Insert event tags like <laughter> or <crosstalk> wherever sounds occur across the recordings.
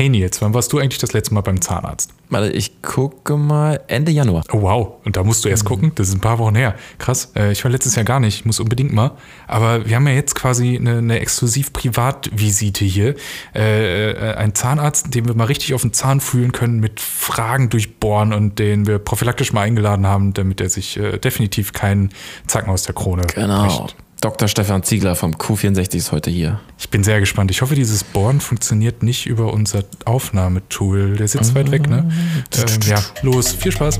Hey Nils, wann warst du eigentlich das letzte Mal beim Zahnarzt? Warte, ich gucke mal Ende Januar. Oh wow, und da musst du erst gucken, das ist ein paar Wochen her. Krass, äh, ich war letztes Jahr gar nicht, ich muss unbedingt mal. Aber wir haben ja jetzt quasi eine, eine exklusiv Privatvisite hier. Äh, äh, ein Zahnarzt, den wir mal richtig auf den Zahn fühlen können, mit Fragen durchbohren und den wir prophylaktisch mal eingeladen haben, damit er sich äh, definitiv keinen Zacken aus der Krone Genau. bricht. Dr. Stefan Ziegler vom Q64 ist heute hier. Ich bin sehr gespannt. Ich hoffe, dieses Bohren funktioniert nicht über unser Aufnahmetool. Der sitzt weit weg, ne? Ähm, ja, los, viel Spaß.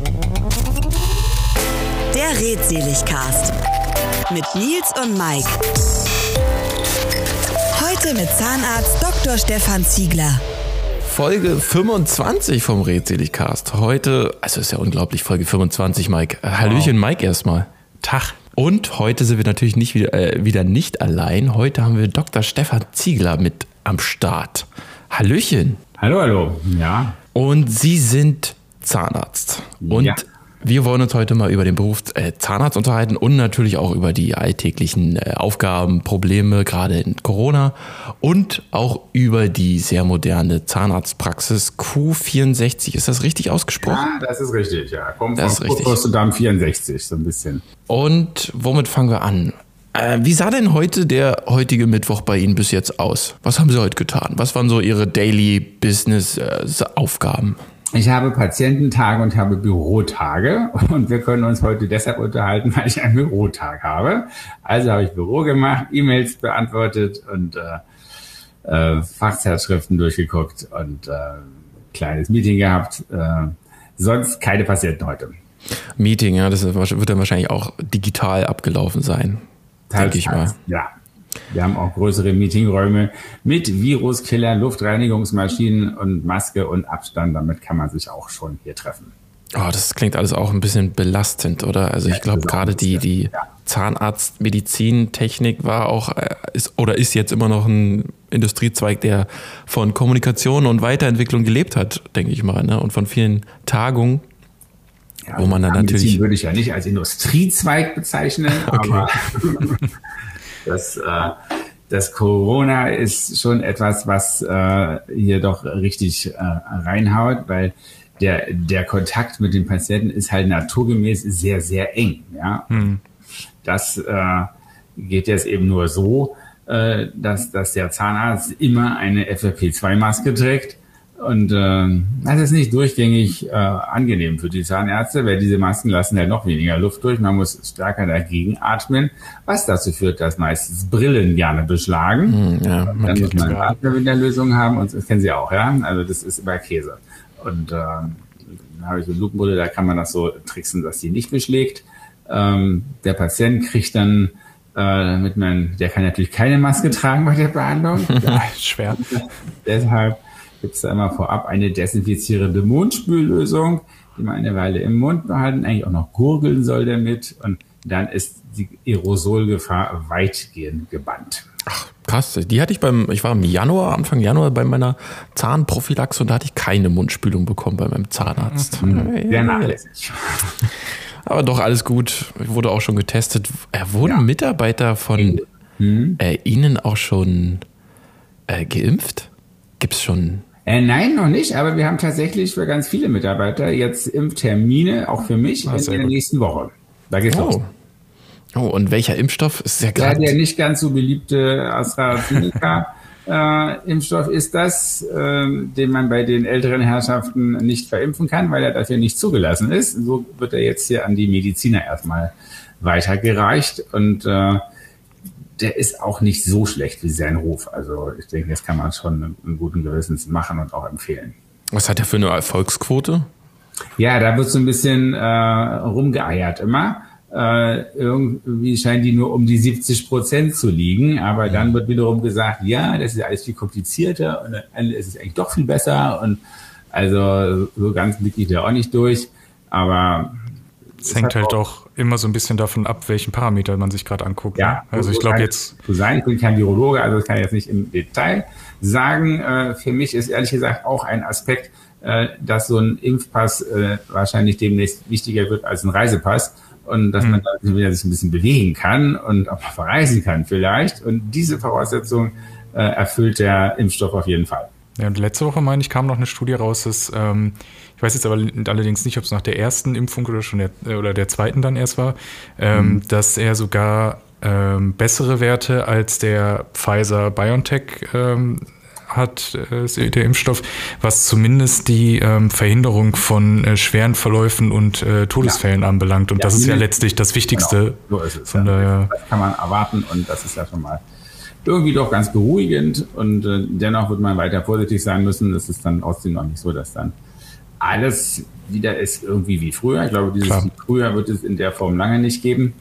Der Redseligcast mit Nils und Mike. Heute mit Zahnarzt Dr. Stefan Ziegler. Folge 25 vom Redseligcast. Heute, also ist ja unglaublich, Folge 25, Mike. Äh, Hallöchen, Mike erstmal. Tag. Und heute sind wir natürlich nicht wieder, äh, wieder nicht allein. Heute haben wir Dr. Stefan Ziegler mit am Start. Hallöchen. Hallo, hallo. Ja. Und Sie sind Zahnarzt. Und Ja. Wir wollen uns heute mal über den Beruf äh, Zahnarzt unterhalten und natürlich auch über die alltäglichen äh, Aufgaben, Probleme, gerade in Corona. Und auch über die sehr moderne Zahnarztpraxis Q64. Ist das richtig ausgesprochen? Ah, das ist richtig, ja. Kommt Das ist richtig. Potsdam 64, so ein bisschen. Und womit fangen wir an? Äh, wie sah denn heute der heutige Mittwoch bei Ihnen bis jetzt aus? Was haben Sie heute getan? Was waren so Ihre Daily Business äh, Aufgaben? Ich habe Patiententage und habe Bürotage <laughs> und wir können uns heute deshalb unterhalten, weil ich einen Bürotag habe. Also habe ich Büro gemacht, E-Mails beantwortet und äh, äh, Fachzeitschriften durchgeguckt und äh, kleines Meeting gehabt. Äh, sonst keine Patienten heute. Meeting, ja, das wird dann wahrscheinlich auch digital abgelaufen sein. Denke ich mal. Ja. Wir haben auch größere Meetingräume mit Viruskiller, Luftreinigungsmaschinen und Maske und Abstand. Damit kann man sich auch schon hier treffen. Oh, das klingt alles auch ein bisschen belastend, oder? Also ich Ja, glaube ist auch gerade die, die ja. Zahnarztmedizintechnik war auch, äh, ist oder ist jetzt immer noch ein Industriezweig, der von Kommunikation und Weiterentwicklung gelebt hat, denke ich mal, ne? Und von vielen Tagungen. Ja, Wo man dann natürlich- würde ich ja nicht als Industriezweig bezeichnen, <laughs> aber <laughs> das, äh, das Corona ist schon etwas, was äh, hier doch richtig äh, reinhaut, weil der, der Kontakt mit den Patienten ist halt naturgemäß sehr, sehr eng. Ja? Das äh, geht jetzt eben nur so, äh, dass, dass der Zahnarzt immer eine FFP2-Maske trägt. Und äh, das ist nicht durchgängig äh, angenehm für die Zahnärzte, weil diese Masken lassen halt noch weniger Luft durch. Man muss stärker dagegen atmen, was dazu führt, dass meistens Brillen gerne beschlagen. Ja, man Dann muss man eine Atmerwinderlösung haben und das kennen Sie auch, ja. Also das ist immer Käse. Und ähm, da habe ich eine Lupenbrille, da kann man das so tricksen, dass die nicht beschlägt. Ähm, der Patient kriegt dann, äh, damit man, der kann natürlich keine Maske tragen bei der Behandlung. <laughs> Ja, Schwer. deshalb gibt es da immer vorab eine desinfizierende Mundspüllösung, die man eine Weile im Mund behalten, eigentlich auch noch gurgeln soll damit. Und dann ist die Aerosolgefahr weitgehend gebannt. Krass, die hatte ich beim, ich war im Januar, Anfang Januar bei meiner Zahnprophylaxe und da hatte ich keine Mundspülung bekommen bei meinem Zahnarzt. Sehr nachlässig. <laughs> Aber doch alles gut. Ich wurde auch schon getestet. Äh, wurden Ja. Mitarbeiter von äh, Ihnen auch schon äh, geimpft? Gibt's schon? Äh, nein, noch nicht, aber wir haben tatsächlich für ganz viele Mitarbeiter jetzt Impftermine, auch für mich, Ah, in sehr der gut. nächsten Woche. Da geht's los. Oh. oh, und welcher Impfstoff ist Ja, gerade? der nicht ganz so beliebte AstraZeneca-Impfstoff <laughs> ist das, ähm, den man bei den älteren Herrschaften nicht verimpfen kann, weil er dafür nicht zugelassen ist. So wird er jetzt hier an die Mediziner erstmal weitergereicht und äh, der ist auch nicht so schlecht wie sein Ruf. Also ich denke, das kann man schon einen guten Gewissens machen und auch empfehlen. Was hat der für eine Erfolgsquote? Ja, da wird so ein bisschen äh, rumgeeiert immer. Äh, irgendwie scheinen die nur um die 70 Prozent zu liegen, aber dann wird wiederum gesagt, ja, das ist alles viel komplizierter und dann ist es eigentlich doch viel besser und also so ganz blicke ich da auch nicht durch, aber Es hängt halt auch immer so ein bisschen davon ab, welchen Parameter man sich gerade anguckt. Ja, Also ich glaube jetzt, so sein. Ich bin kein Virologe, also das kann ich jetzt nicht im Detail sagen. Äh, für mich ist ehrlich gesagt auch ein Aspekt, äh, dass so ein Impfpass äh, wahrscheinlich demnächst wichtiger wird als ein Reisepass und dass man dann wieder sich ein bisschen bewegen kann und auch mal verreisen kann vielleicht. Und diese Voraussetzung erfüllt der Impfstoff auf jeden Fall. Ja, und letzte Woche, meine ich, kam noch eine Studie raus, dass, ähm, ich weiß jetzt aber allerdings nicht, ob es nach der ersten Impfung oder schon der, äh, oder der zweiten dann erst war, ähm, mhm. dass er sogar ähm, bessere Werte als der Pfizer-BioNTech ähm, hat äh, der Impfstoff, was zumindest die ähm, Verhinderung von äh, schweren Verläufen und äh, Todesfällen ja. anbelangt. Und ja, das ist ja letztlich das Wichtigste. Genau, so ist es. Von ja. das kann man erwarten und das ist ja schon mal irgendwie doch ganz beruhigend. Und äh, dennoch wird man weiter vorsichtig sein müssen. Es ist dann trotzdem noch nicht so, dass dann alles wieder ist irgendwie wie früher. Ich glaube, dieses Klar. früher wird es in der Form lange nicht geben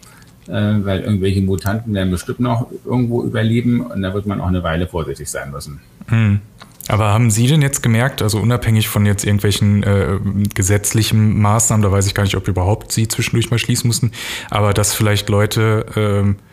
äh, weil irgendwelche Mutanten werden bestimmt noch irgendwo überleben und da wird man auch eine Weile vorsichtig sein müssen. Hm. Aber haben Sie denn jetzt gemerkt, also unabhängig von jetzt irgendwelchen äh, gesetzlichen Maßnahmen, da weiß ich gar nicht, ob überhaupt Sie zwischendurch mal schließen mussten, aber dass vielleicht Leute äh,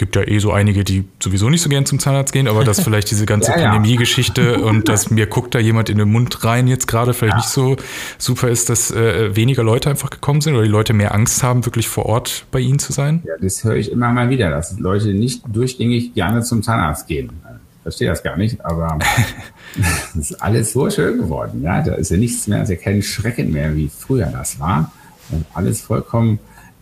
gibt ja eh so einige, die sowieso nicht so gern zum Zahnarzt gehen, aber dass <laughs> vielleicht diese ganze ja, ja. Pandemie-Geschichte und dass <laughs> mir guckt da jemand in den Mund rein jetzt gerade vielleicht ja. nicht so super ist, dass äh, weniger Leute einfach gekommen sind oder die Leute mehr Angst haben, wirklich vor Ort bei Ihnen zu sein? Ja, das höre ich immer mal wieder, dass Leute nicht durchgängig gerne zum Zahnarzt gehen. Ich verstehe das gar nicht, aber <laughs> es ist alles so schön geworden. Ja, da ist ja nichts mehr, ist ja kein Schrecken mehr, wie früher das war. Und alles vollkommen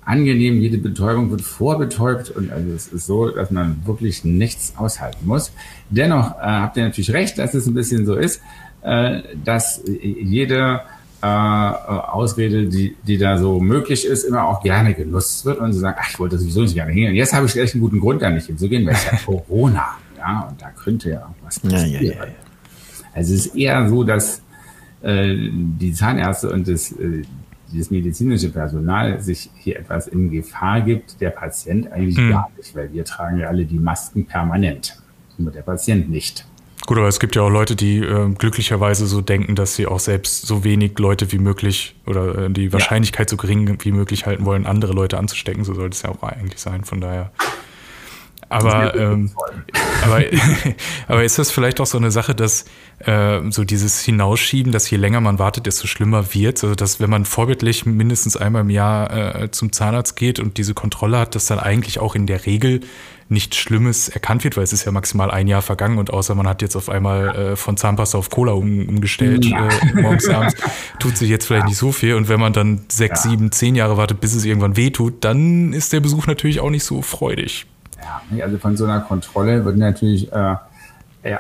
angenehm, jede Betäubung wird vorbetäubt und also es ist so, dass man wirklich nichts aushalten muss. Dennoch äh, habt ihr natürlich recht, dass es ein bisschen so ist, äh, dass jede äh, Ausrede, die, die da so möglich ist, immer auch gerne genutzt wird und sie sagen, ach, ich wollte sowieso nicht gerne hingehen. Jetzt habe ich echt einen guten Grund, da nicht hinzugehen, weil es ja <laughs> Corona, ja, und da könnte ja was passieren. Ja, ja, ja. Also es ist eher so, dass äh, die Zahnärzte und das, äh, dieses medizinische Personal sich hier etwas in Gefahr gibt, der Patient eigentlich hm. gar nicht, weil wir tragen ja alle die Masken permanent, nur der Patient nicht. Gut, aber es gibt ja auch Leute, die äh, glücklicherweise so denken, dass sie auch selbst so wenig Leute wie möglich oder äh, die Wahrscheinlichkeit ja. so gering wie möglich halten wollen, andere Leute anzustecken. So sollte es ja auch eigentlich sein. Von daher aber, ähm, <laughs> aber, <laughs> aber ist das vielleicht auch so eine Sache, dass äh, so dieses Hinausschieben, dass je länger man wartet, desto schlimmer wird? Also dass wenn man vorbildlich mindestens einmal im Jahr äh, zum Zahnarzt geht und diese Kontrolle hat, dass dann eigentlich auch in der Regel nichts Schlimmes erkannt wird, weil es ist ja maximal ein Jahr vergangen und außer man hat jetzt auf einmal äh, von Zahnpasta auf Cola um, umgestellt, ja. äh, morgens, abends, <laughs> tut sich jetzt vielleicht ja. nicht so viel. Und wenn man dann sechs, ja. sieben, zehn Jahre wartet, bis es irgendwann wehtut, dann ist der Besuch natürlich auch nicht so freudig. Ja, also von so einer Kontrolle wird natürlich äh,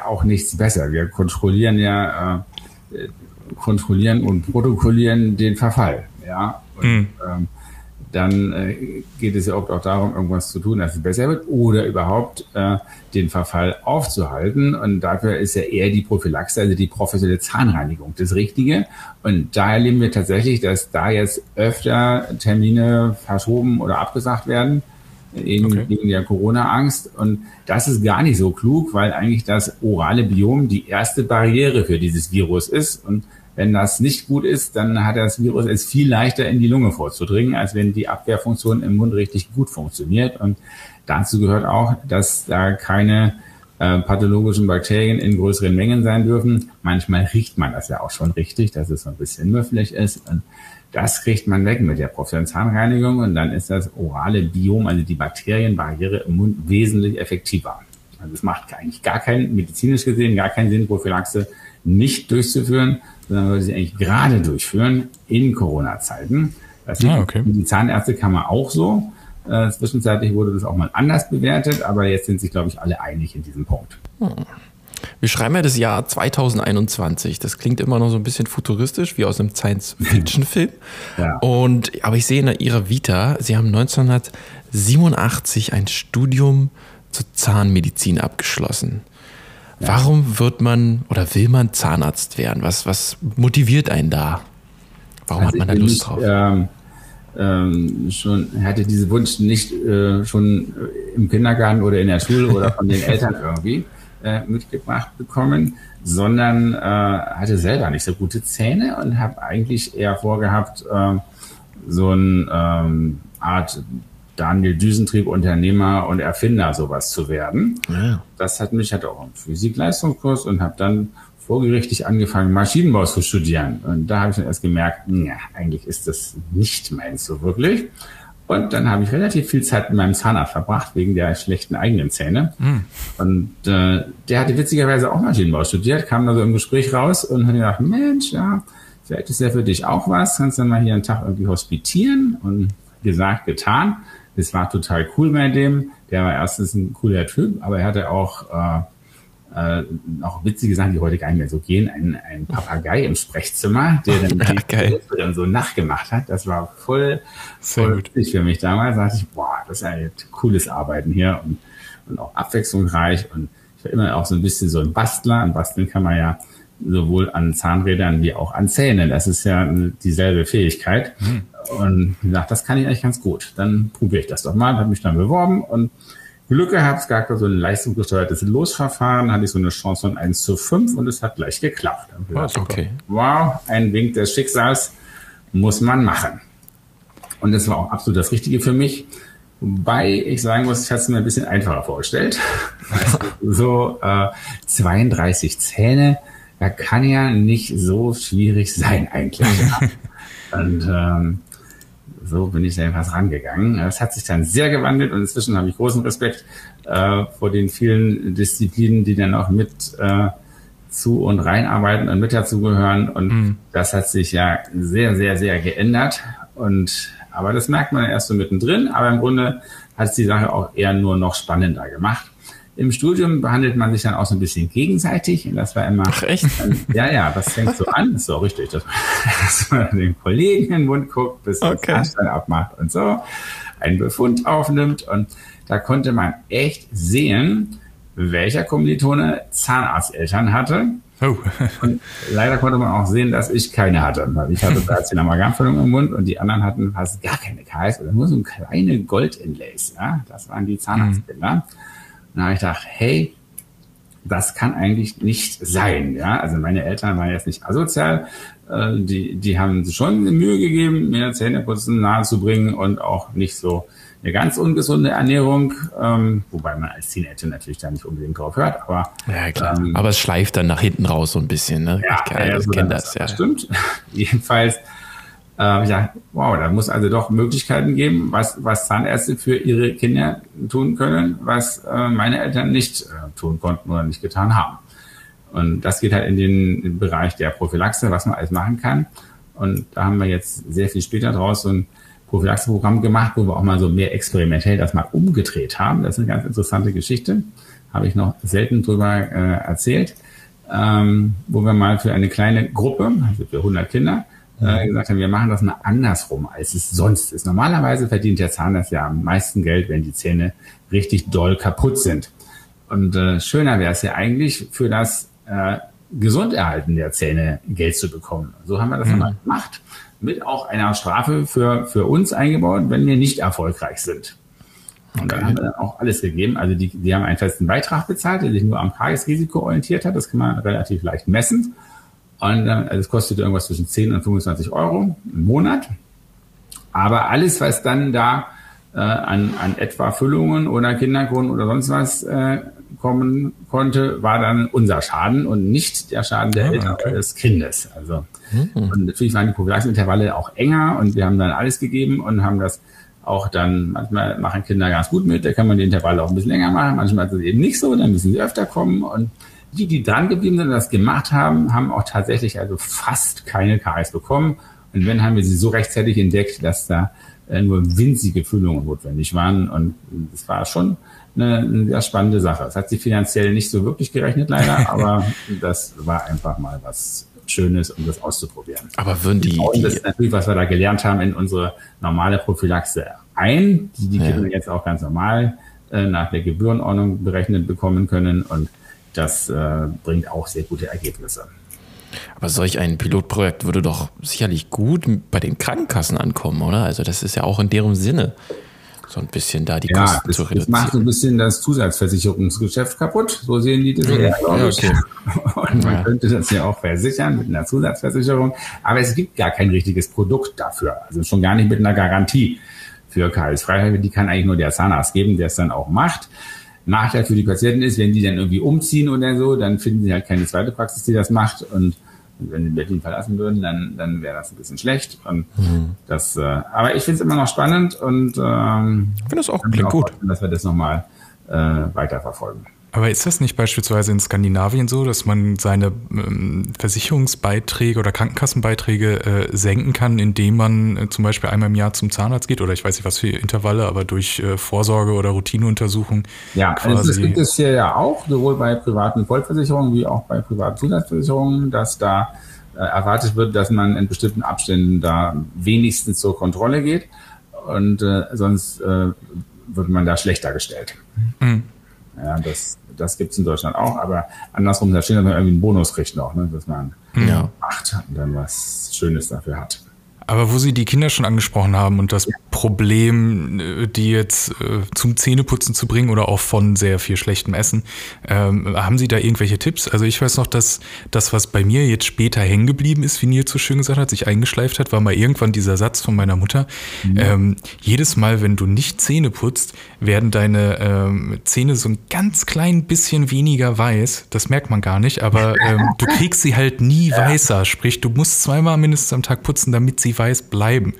auch nichts besser. Wir kontrollieren ja, äh, kontrollieren und protokollieren den Verfall. Ja, und, mhm. ähm, dann äh, geht es ja oft auch darum, irgendwas zu tun, dass es besser wird oder überhaupt äh, den Verfall aufzuhalten. Und dafür ist ja eher die Prophylaxe, also die professionelle Zahnreinigung das Richtige. Und da erleben wir tatsächlich, dass da jetzt öfter Termine verschoben oder abgesagt werden eben okay. wegen der Corona-Angst. Und das ist gar nicht so klug, weil eigentlich das orale Biom die erste Barriere für dieses Virus ist. Und wenn das nicht gut ist, dann hat das Virus es viel leichter in die Lunge vorzudringen, als wenn die Abwehrfunktion im Mund richtig gut funktioniert. Und dazu gehört auch, dass da keine äh, pathologischen Bakterien in größeren Mengen sein dürfen. Manchmal riecht man das ja auch schon richtig, dass es so ein bisschen müffelig ist. Und das kriegt man weg mit der professionellen Zahnreinigung und dann ist das orale Biom, also die Bakterienbarriere im Mund, wesentlich effektiver. Also es macht eigentlich gar keinen, medizinisch gesehen, gar keinen Sinn, Prophylaxe nicht durchzuführen, sondern sollte sie eigentlich gerade durchführen in Corona-Zeiten. Das ah, okay. Die Zahnärztekammer auch so. Äh, zwischenzeitlich wurde das auch mal anders bewertet, aber jetzt sind sich, glaube ich, alle einig in diesem Punkt. Hm. Wir schreiben ja das Jahr 2021. Das klingt immer noch so ein bisschen futuristisch, wie aus einem Science-Fiction-Film. Ja. Und, aber ich sehe in Ihrer Vita, Sie haben 1987 ein Studium zur Zahnmedizin abgeschlossen. Ja. Warum wird man oder will man Zahnarzt werden? Was, was motiviert einen da? Warum also hat man da Lust drauf? Ähm, ähm, schon hatte diesen Wunsch nicht äh, schon im Kindergarten oder in der Schule oder von den <laughs> Eltern irgendwie äh, mitgebracht bekommen, sondern äh, hatte selber nicht so gute Zähne und habe eigentlich eher vorgehabt, äh, so ein ähm, Art Daniel Düsentrieb Unternehmer und Erfinder sowas zu werden. Ja. Das hat mich, hatte auch einen Physikleistungskurs und habe dann vorgerichtlich angefangen, Maschinenbau zu studieren. Und da habe ich dann erst gemerkt, ja, eigentlich ist das nicht meins so wirklich. Und dann habe ich relativ viel Zeit mit meinem Zahnarzt verbracht, wegen der schlechten eigenen Zähne. Mhm. Und äh, der hatte witzigerweise auch Maschinenbau studiert, kam da so im Gespräch raus und hat gedacht, Mensch, ja, vielleicht ist ja für dich auch was, kannst du mal hier einen Tag irgendwie hospitieren. Und gesagt, getan. Es war total cool bei dem. Der war erstens ein cooler Typ, aber er hatte auch äh, äh, noch witzige Sachen, die heute gar nicht mehr so gehen. Ein, ein Papagei im Sprechzimmer, der dann, die dann so nachgemacht hat. Das war voll, voll witzig für mich damals. Da dachte ich, boah, das ist ein cooles Arbeiten hier und, und auch abwechslungsreich. Und ich war immer auch so ein bisschen so ein Bastler. Und basteln kann man ja sowohl an Zahnrädern wie auch an Zähnen. Das ist ja dieselbe Fähigkeit. Mhm. Und gesagt, das kann ich eigentlich ganz gut. Dann probiere ich das doch mal. Habe mich dann beworben und Glück gehabt, es gab da so ein leistungsgesteuertes Losverfahren, hatte ich so eine Chance von 1 zu 5 und es hat gleich geklappt. Gedacht, okay. Wow, ein Wink des Schicksals muss man machen. Und das war auch absolut das Richtige für mich. Wobei ich sagen muss, ich hatte es mir ein bisschen einfacher vorgestellt. <laughs> so äh, 32 Zähne, da kann ja nicht so schwierig sein eigentlich. <laughs> und ähm, so bin ich da etwas rangegangen. Es hat sich dann sehr gewandelt und inzwischen habe ich großen Respekt äh, vor den vielen Disziplinen, die dann auch mit äh, zu und reinarbeiten und mit dazugehören. Und mhm. das hat sich ja sehr, sehr, sehr geändert. Und aber das merkt man erst so mittendrin. Aber im Grunde hat es die Sache auch eher nur noch spannender gemacht. Im Studium behandelt man sich dann auch so ein bisschen gegenseitig. Und das war immer. Ach, echt? <laughs> ja, ja, das fängt so an. Das ist auch richtig, dass man, <laughs> dass man den Kollegen in den Mund guckt, bis man okay. das dann abmacht und so. Einen Befund aufnimmt. Und da konnte man echt sehen, welcher Kommilitone Zahnarzteltern hatte. Oh. <laughs> und leider konnte man auch sehen, dass ich keine hatte. Ich hatte 13 Amalgamfüllungen im Mund und die anderen hatten fast gar keine KS oder nur so ein kleine Gold-Inlays. Ja? Das waren die Zahnarztbilder. Mhm. Und da habe ich gedacht, hey, das kann eigentlich nicht sein. Ja, also meine Eltern waren jetzt nicht asozial. Äh, die, die haben schon Mühe gegeben, mir Zähneputzen nahezubringen und auch nicht so eine ganz ungesunde Ernährung, ähm, wobei man als Teenager natürlich da nicht unbedingt drauf hört, aber ja klar. Ähm, aber es schleift dann nach hinten raus so ein bisschen, ne? Ja, ich, ja, so kenne das, ja. Stimmt. <laughs> Jedenfalls äh, ja, wow, da muss also doch Möglichkeiten geben, was, was Zahnärzte für ihre Kinder tun können, was äh, meine Eltern nicht äh, tun konnten oder nicht getan haben. Und das geht halt in den Bereich der Prophylaxe, was man alles machen kann. Und da haben wir jetzt sehr viel später draus so ein Prophylaxeprogramm gemacht, wo wir auch mal so mehr experimentell das mal umgedreht haben. Das ist eine ganz interessante Geschichte. Habe ich noch selten drüber äh, erzählt. Ähm, wo wir mal für eine kleine Gruppe, also für 100 Kinder, äh, gesagt haben, wir machen das mal andersrum, als es sonst ist. Normalerweise verdient der Zahnarzt ja am meisten Geld, wenn die Zähne richtig doll kaputt sind. Und äh, schöner wäre es ja eigentlich für das äh, Gesunderhalten der Zähne Geld zu bekommen. So haben wir das mhm. mal gemacht, mit auch einer Strafe für, für uns eingebaut, wenn wir nicht erfolgreich sind. Und okay. dann haben wir dann auch alles gegeben. Also die, die haben einen festen Beitrag bezahlt, der sich nur am Tagesrisiko orientiert hat. Das kann man relativ leicht messen. Und also es kostet irgendwas zwischen 10 und 25 Euro im Monat. Aber alles, was dann da äh, an, an etwa Füllungen oder Kinderkronen oder sonst was äh, kommen konnte, war dann unser Schaden und nicht der Schaden der ah, Eltern okay. des Kindes. Also mhm. und natürlich waren die Prophylaxeintervalle auch enger und wir haben dann alles gegeben und haben das auch dann, manchmal machen Kinder ganz gut mit, da kann man die Intervalle auch ein bisschen länger machen, manchmal ist es eben nicht so, dann müssen sie öfter kommen und die, die dran geblieben sind und das gemacht haben, haben auch tatsächlich also fast keine KS bekommen. Und wenn, haben wir sie so rechtzeitig entdeckt, dass da äh, nur winzige Füllungen notwendig waren. Und es war schon eine, eine sehr spannende Sache. Es hat sich finanziell nicht so wirklich gerechnet, leider, <laughs> aber das war einfach mal was Schönes, um das auszuprobieren. Aber würden die, die das ist natürlich, was wir da gelernt haben, in unsere normale Prophylaxe ein, die die ja. Kinder jetzt auch ganz normal äh, nach der Gebührenordnung berechnet bekommen können und das äh, bringt auch sehr gute Ergebnisse. Aber solch ein Pilotprojekt würde doch sicherlich gut bei den Krankenkassen ankommen, oder? Also das ist ja auch in deren Sinne, so ein bisschen da die ja, Kosten das, zu reduzieren. Das macht so ein bisschen das Zusatzversicherungsgeschäft kaputt. So sehen die das ja, ja, okay. <laughs> Und man ja. könnte das ja auch versichern mit einer Zusatzversicherung. Aber es gibt gar kein richtiges Produkt dafür. Also schon gar nicht mit einer Garantie für KS-Freiheit. Die kann eigentlich nur der Zahnarzt geben, der es dann auch macht. Nachteil für die Patienten ist, wenn die dann irgendwie umziehen oder so, dann finden sie halt keine zweite Praxis, die das macht. Und wenn sie Berlin verlassen würden, dann, dann wäre das ein bisschen schlecht. Und mhm. das, äh, aber ich finde es immer noch spannend und ähm, ich finde das auch klingt auch gut, dass wir das nochmal äh, weiterverfolgen. Aber ist das nicht beispielsweise in Skandinavien so, dass man seine ähm, Versicherungsbeiträge oder Krankenkassenbeiträge äh, senken kann, indem man äh, zum Beispiel einmal im Jahr zum Zahnarzt geht? Oder ich weiß nicht, was für Intervalle, aber durch äh, Vorsorge oder Routineuntersuchung. Ja, also das gibt es hier ja auch, sowohl bei privaten Vollversicherungen wie auch bei privaten Zusatzversicherungen, dass da erwartet wird, dass man in bestimmten Abständen da wenigstens zur Kontrolle geht. Und sonst wird man da schlechter gestellt. Mhm. Ja, das, das gibt es in Deutschland auch, aber andersrum, da steht, dass man irgendwie einen Bonus kriegt noch, ne, dass man ja. macht und dann was Schönes dafür hat. Aber wo Sie die Kinder schon angesprochen haben und das ja. Problem, äh, die jetzt äh, zum Zähneputzen zu bringen oder auch von sehr viel schlechtem Essen, ähm, haben Sie da irgendwelche Tipps? Also ich weiß noch, dass das, was bei mir jetzt später hängen geblieben ist, wie Nils so schön gesagt hat, sich eingeschleift hat, war mal irgendwann dieser Satz von meiner Mutter. Mhm. Ähm, jedes Mal, wenn du nicht Zähne putzt, werden deine ähm, Zähne so ein ganz klein bisschen weniger weiß. Das merkt man gar nicht, aber ähm, du kriegst sie halt nie <laughs> weißer. Sprich, du musst zweimal mindestens am Tag putzen, damit sie weiß bleiben.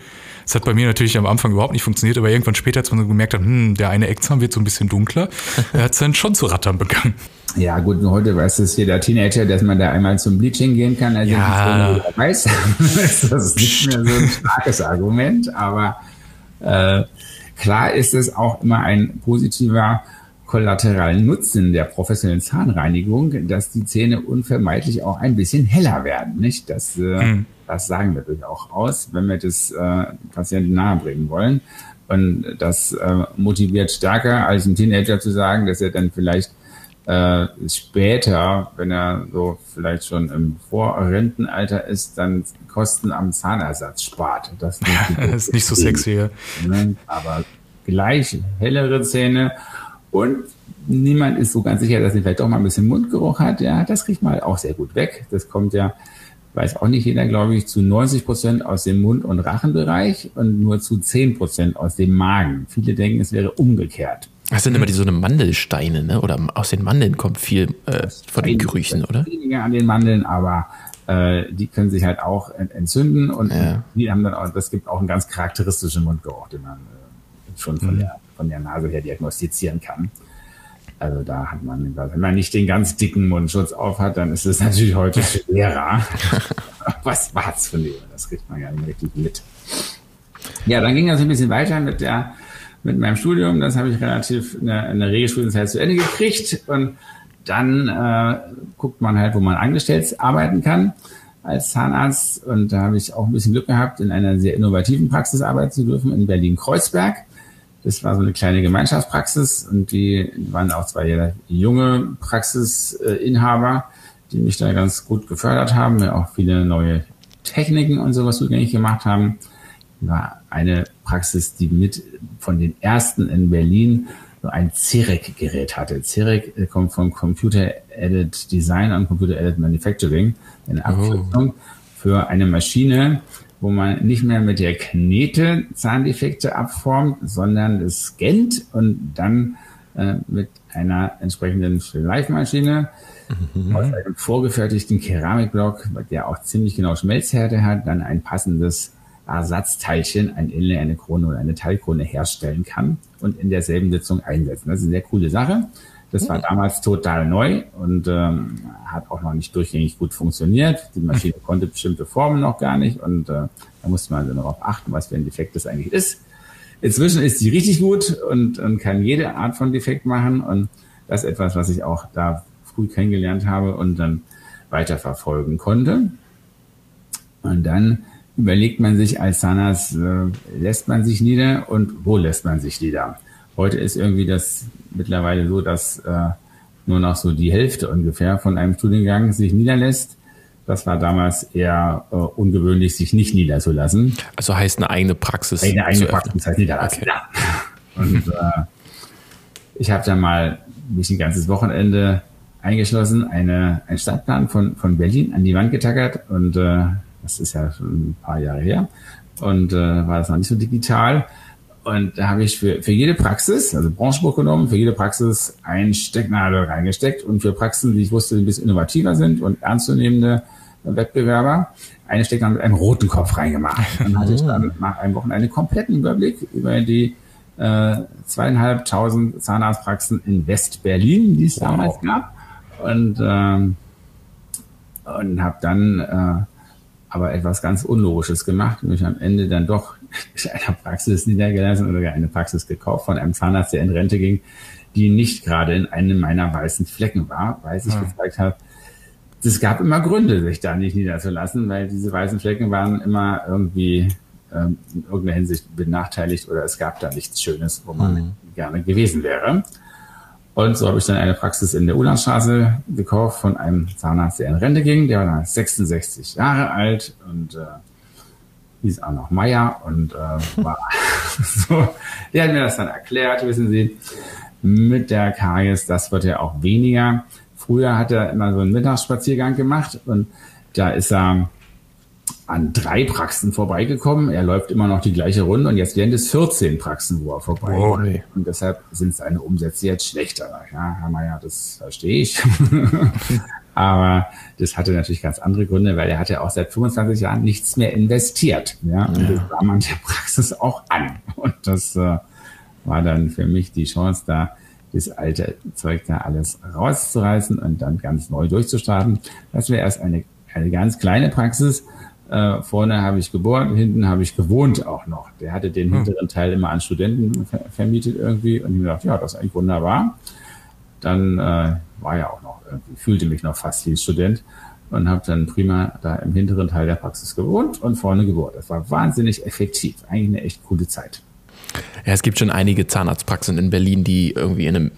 Das hat bei mir natürlich am Anfang überhaupt nicht funktioniert, aber irgendwann später, als man gemerkt hat, hm, der eine Eckzahn wird so ein bisschen dunkler, hat es dann schon zu rattern begangen. Ja, gut, heute weiß es jeder Teenager, dass man da einmal zum Bleaching gehen kann, also ja. weiß. <laughs> das ist nicht mehr so ein starkes Argument, aber äh, klar ist es auch immer ein positiver kollateralen Nutzen der professionellen Zahnreinigung, dass die Zähne unvermeidlich auch ein bisschen heller werden, nicht? Das äh, mhm das sagen wir durchaus aus, wenn wir das äh, Patienten nahebringen wollen. Und das äh, motiviert stärker, als ein Teenager zu sagen, dass er dann vielleicht äh, später, wenn er so vielleicht schon im Vorrentenalter ist, dann Kosten am Zahnersatz spart. Das, <laughs> ist nicht so sexy. Ne? Aber gleich hellere Zähne und niemand ist so ganz sicher, dass er vielleicht doch mal ein bisschen Mundgeruch hat. Ja, das kriegt man auch sehr gut weg. Das kommt ja weiß auch nicht jeder, glaube ich, zu 90 Prozent aus dem Mund- und Rachenbereich und nur zu 10 Prozent aus dem Magen. Viele denken, es wäre umgekehrt. Das sind immer die so eine Mandelsteine, ne? Oder aus den Mandeln kommt viel äh, von den Gerüchen, oder? Weniger an den Mandeln, aber äh, die können sich halt auch entzünden und ja. die haben dann auch, das gibt auch einen ganz charakteristischen Mundgeruch, den man äh, schon von, mhm. der, von der Nase her diagnostizieren kann. Also da hat man, wenn man nicht den ganz dicken Mundschutz auf hat, dann ist es natürlich heute schwerer. <laughs> Was war's von dem? Das kriegt man ja nicht richtig mit. Ja, dann ging das ein bisschen weiter mit der, mit meinem Studium. Das habe ich relativ eine, eine Regelstudienzeit zu Ende gekriegt und dann äh, guckt man halt, wo man angestellt arbeiten kann als Zahnarzt. Und da habe ich auch ein bisschen Glück gehabt, in einer sehr innovativen Praxis arbeiten zu dürfen in Berlin-Kreuzberg. Das war so eine kleine Gemeinschaftspraxis und die waren auch zwei junge Praxisinhaber, die mich da ganz gut gefördert haben, mir auch viele neue Techniken und sowas zugänglich gemacht haben. War eine Praxis, die mit von den ersten in Berlin so ein CEREC-Gerät hatte. CEREC äh, kommt von Computer Aided Design und Computer Aided Manufacturing, eine oh. Abkürzung oh. für eine Maschine, wo man nicht mehr mit der Knete Zahndefekte abformt, sondern es scannt und dann äh, mit einer entsprechenden Schleifmaschine mhm. aus einem vorgefertigten Keramikblock, der auch ziemlich genau Schmelzhärte hat, dann ein passendes Ersatzteilchen, ein Inlay, eine Krone oder eine Teilkrone herstellen kann und in derselben Sitzung einsetzen. Das ist eine sehr coole Sache. Das war damals total neu und ähm, hat auch noch nicht durchgängig gut funktioniert. Die Maschine konnte bestimmte Formen noch gar nicht und äh, da musste man darauf achten, was für ein Defekt das eigentlich ist. Inzwischen ist sie richtig gut und, und kann jede Art von Defekt machen und das ist etwas, was ich auch da früh kennengelernt habe und dann weiterverfolgen konnte. Und dann überlegt man sich als Zahnarzt, äh, lässt man sich nieder und wo lässt man sich nieder? Heute ist irgendwie das mittlerweile so, dass äh, nur noch so die Hälfte ungefähr von einem Studiengang sich niederlässt. Das war damals eher äh, ungewöhnlich, sich nicht niederzulassen. Also heißt eine eigene Praxis. Eine eigene Praxis heißt niederlassen, okay. ja. Und äh, ich habe da mal mich ein ganzes Wochenende eingeschlossen, eine, einen Stadtplan von, von Berlin an die Wand getackert und äh, das ist ja schon ein paar Jahre her und äh, war das noch nicht so digital und da habe ich für, für jede Praxis, also Branchenbuch genommen, für jede Praxis ein Stecknadel reingesteckt und für Praxen, die ich wusste, die ein bisschen innovativer sind und ernstzunehmende, Wettbewerber eine Stecknadel mit einem roten Kopf reingemacht. Dann hatte ich dann nach einem Wochenende einen kompletten Überblick über die äh, zweieinhalbtausend Zahnarztpraxen in West-Berlin, die es wow. damals gab. Und, ähm, und habe dann äh, aber etwas ganz Unlogisches gemacht und mich am Ende dann doch in einer Praxis niedergelassen oder eine Praxis gekauft von einem Zahnarzt, der in Rente ging, die nicht gerade in einem meiner weißen Flecken war, weil sich ja. gezeigt hat, es gab immer Gründe, sich da nicht niederzulassen, weil diese weißen Flecken waren immer irgendwie ähm, in irgendeiner Hinsicht benachteiligt oder es gab da nichts Schönes, wo man mhm. gerne gewesen wäre. Und so habe ich dann eine Praxis in der Ulandstraße gekauft von einem Zahnarzt, der in Rente ging. Der war 66 Jahre alt und äh, hieß auch noch Meier und äh, war <laughs> so. Der hat mir das dann erklärt, wissen Sie, mit der Karies, das wird ja auch weniger. Früher hat er immer so einen Mittagsspaziergang gemacht und da ist er an drei Praxen vorbeigekommen. Er läuft immer noch die gleiche Runde und jetzt werden es 14 Praxen, wo er vorbei oh, hey. Und deshalb sind seine Umsätze jetzt schlechter. Ja, Herr Mayer, das verstehe ich. <laughs> Aber das hatte natürlich ganz andere Gründe, weil er hatte auch seit 25 Jahren nichts mehr investiert. Ja, und ja. das sah man der Praxis auch an. Und das äh, war dann für mich die Chance da, das alte Zeug da alles rauszureißen und dann ganz neu durchzustarten. Das wäre erst eine, eine ganz kleine Praxis äh, vorne habe ich geboren, hinten habe ich gewohnt auch noch. Der hatte den hm. hinteren Teil immer an Studenten ver vermietet irgendwie und ich mir gedacht, ja, das ist eigentlich wunderbar. Dann äh, war ja auch noch fühlte mich noch fast wie Student und habe dann prima da im hinteren Teil der Praxis gewohnt und vorne geboren. Das war wahnsinnig effektiv, eigentlich eine echt coole Zeit. Ja, es gibt schon einige Zahnarztpraxen in Berlin, die irgendwie in einem,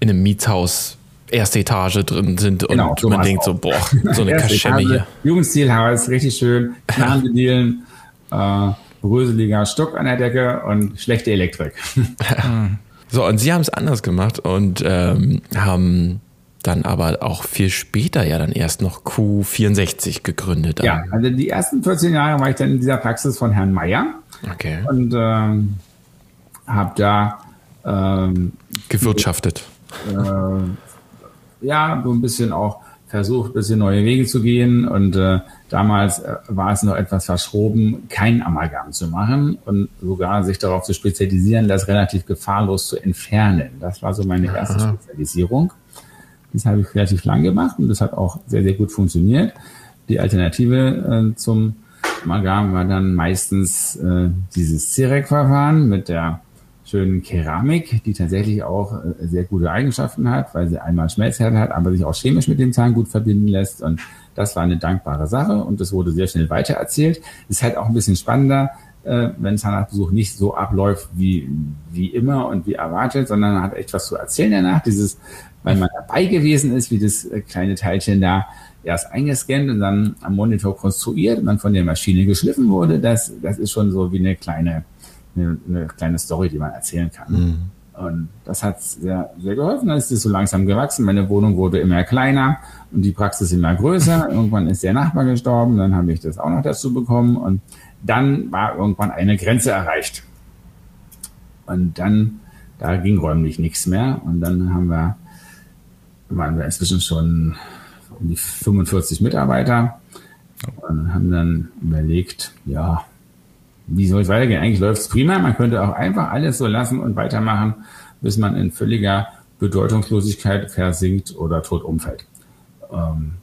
in einem Mietshaus erste Etage drin sind genau, und man denkt so, boah, so eine <laughs> Kaschemme hier. Jugendstilhaus, richtig schön, Knarrendielen, äh, röseliger Stock an der Decke und schlechte Elektrik. <laughs> <laughs> so, und sie haben es anders gemacht und ähm, haben dann aber auch viel später ja dann erst noch Q64 gegründet. Ja, also die ersten 14 Jahre war ich dann in dieser Praxis von Herrn Meyer. Okay. Und ähm, habe da ähm, gewirtschaftet. Äh, ja, so ein bisschen auch versucht, ein bisschen neue Wege zu gehen. Und äh, damals äh, war es noch etwas verschroben, kein Amalgam zu machen und sogar sich darauf zu spezialisieren, das relativ gefahrlos zu entfernen. Das war so meine erste Aha. Spezialisierung. Das habe ich relativ lang gemacht und das hat auch sehr, sehr gut funktioniert. Die Alternative äh, zum Amalgam war dann meistens äh, dieses CEREC-Verfahren mit der schönen Keramik, die tatsächlich auch äh, sehr gute Eigenschaften hat, weil sie einmal Schmelzhärte hat, aber sich auch chemisch mit dem Zahn gut verbinden lässt. Und das war eine dankbare Sache und das wurde sehr schnell weitererzählt. Ist halt auch ein bisschen spannender, äh, wenn Zahnarztbesuch nicht so abläuft wie, wie immer und wie erwartet, sondern man hat echt was zu erzählen danach. Dieses, weil man dabei gewesen ist, wie das äh, kleine Teilchen da erst eingescannt und dann am Monitor konstruiert und dann von der Maschine geschliffen wurde, das, das ist schon so wie eine kleine eine, eine kleine Story, die man erzählen kann. Mhm. Und das hat sehr, sehr geholfen. Dann ist es so langsam gewachsen. Meine Wohnung wurde immer kleiner und die Praxis immer größer. Irgendwann ist der Nachbar gestorben, dann habe ich das auch noch dazu bekommen und dann war irgendwann eine Grenze erreicht. Und dann, da ging räumlich nichts mehr und dann haben wir, waren wir inzwischen schon um die 45 Mitarbeiter und haben dann überlegt, ja, wie soll es weitergehen? Eigentlich läuft es prima. Man könnte auch einfach alles so lassen und weitermachen, bis man in völliger Bedeutungslosigkeit versinkt oder tot umfällt. Ähm,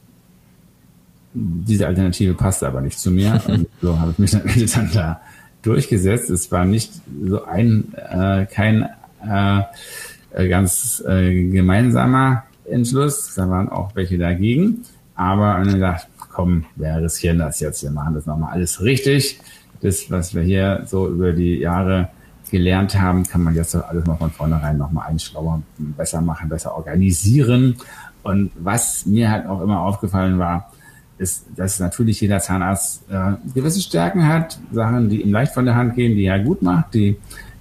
diese Alternative passte aber nicht zu mir. <laughs> Und so habe ich mich dann, dann da durchgesetzt. Es war nicht so ein, äh, kein äh, ganz äh, gemeinsamer Entschluss. Da waren auch welche dagegen. Aber ich gedacht, komm, wir riskieren das jetzt. Wir machen das nochmal alles richtig das, was wir hier so über die Jahre gelernt haben, kann man jetzt alles mal von vornherein nochmal einschlauer, besser machen, besser organisieren. Und was mir halt auch immer aufgefallen war, ist, dass natürlich jeder Zahnarzt äh, gewisse Stärken hat, Sachen, die ihm leicht von der Hand gehen, die er gut macht, die,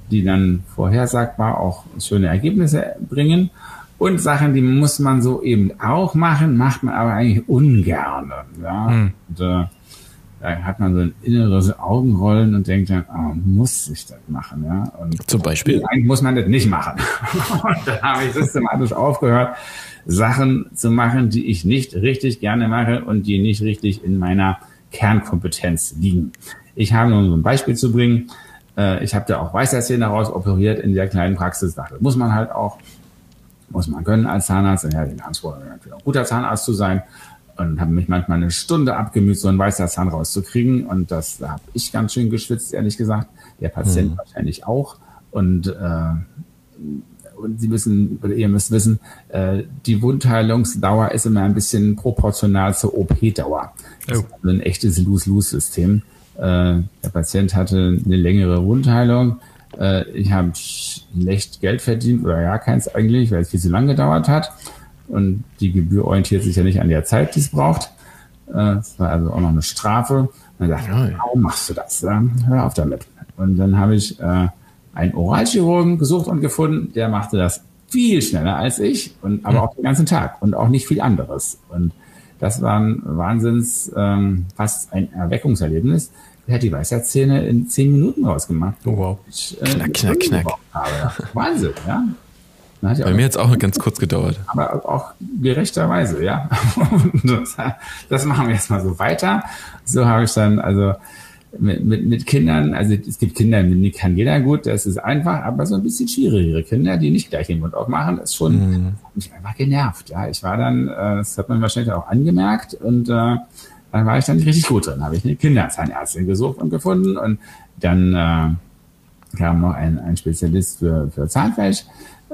die dann vorhersagbar auch schöne Ergebnisse bringen. Und Sachen, die muss man so eben auch machen, macht man aber eigentlich ungern. Ja? Hm. Und, äh, da hat man so ein inneres Augenrollen und denkt dann, oh, muss ich das machen, ja? Und Zum Beispiel? Eigentlich muss man das nicht machen. <laughs> und dann habe ich systematisch aufgehört, Sachen zu machen, die ich nicht richtig gerne mache und die nicht richtig in meiner Kernkompetenz liegen. Ich habe nur so ein Beispiel zu bringen. Äh, ich habe da auch Weisheitszähne raus operiert in der kleinen Praxis. Das muss man halt auch, muss man können als Zahnarzt. Ja, den Anspruch, auch guter Zahnarzt zu sein und habe mich manchmal eine Stunde abgemüht, so einen weißer Zahn rauszukriegen. Und das da habe ich ganz schön geschwitzt, ehrlich gesagt. Der Patient mhm. wahrscheinlich auch. Und, äh, und Sie müssen, oder ihr müsst wissen, äh, die Wundheilungsdauer ist immer ein bisschen proportional zur OP-Dauer. Das oh. ist ein echtes Lose-Lose-System. Äh, der Patient hatte eine längere Wundheilung. Äh, ich habe schlecht Geld verdient oder ja keins eigentlich, weil es viel zu lange gedauert hat. Und die Gebühr orientiert sich ja nicht an der Zeit, die es braucht. Das äh, war also auch noch eine Strafe. Und dann dachte ich, warum machst du das? Hör auf damit. Und dann habe ich äh, einen Oralchirurgen gesucht und gefunden, der machte das viel schneller als ich und aber auch den ganzen Tag und auch nicht viel anderes. Und das war ein Wahnsinns, ähm, fast ein Erweckungserlebnis. Der hat die Weisheitszähne in zehn Minuten rausgemacht. Oh, wow. Ich, äh, knack, knack, knack. Wahnsinn, ja. Bei mir hat es auch ganz kurz gedauert. Aber auch gerechterweise, ja. <laughs> das, das, machen wir jetzt mal so weiter. So habe ich dann, also mit, mit, mit Kindern, also es gibt Kinder, die kann jeder gut, das ist einfach, aber so ein bisschen schwierigere Kinder, die nicht gleich den Mund aufmachen, ist schon mhm. hat mich einfach genervt. Ja, ich war dann, äh, das hat man wahrscheinlich auch angemerkt und äh, dann war ich dann nicht richtig gut drin. Habe ich eine Kinderzahnärztin gesucht und gefunden und dann äh, kam noch ein, ein Spezialist für, für Zahnfleisch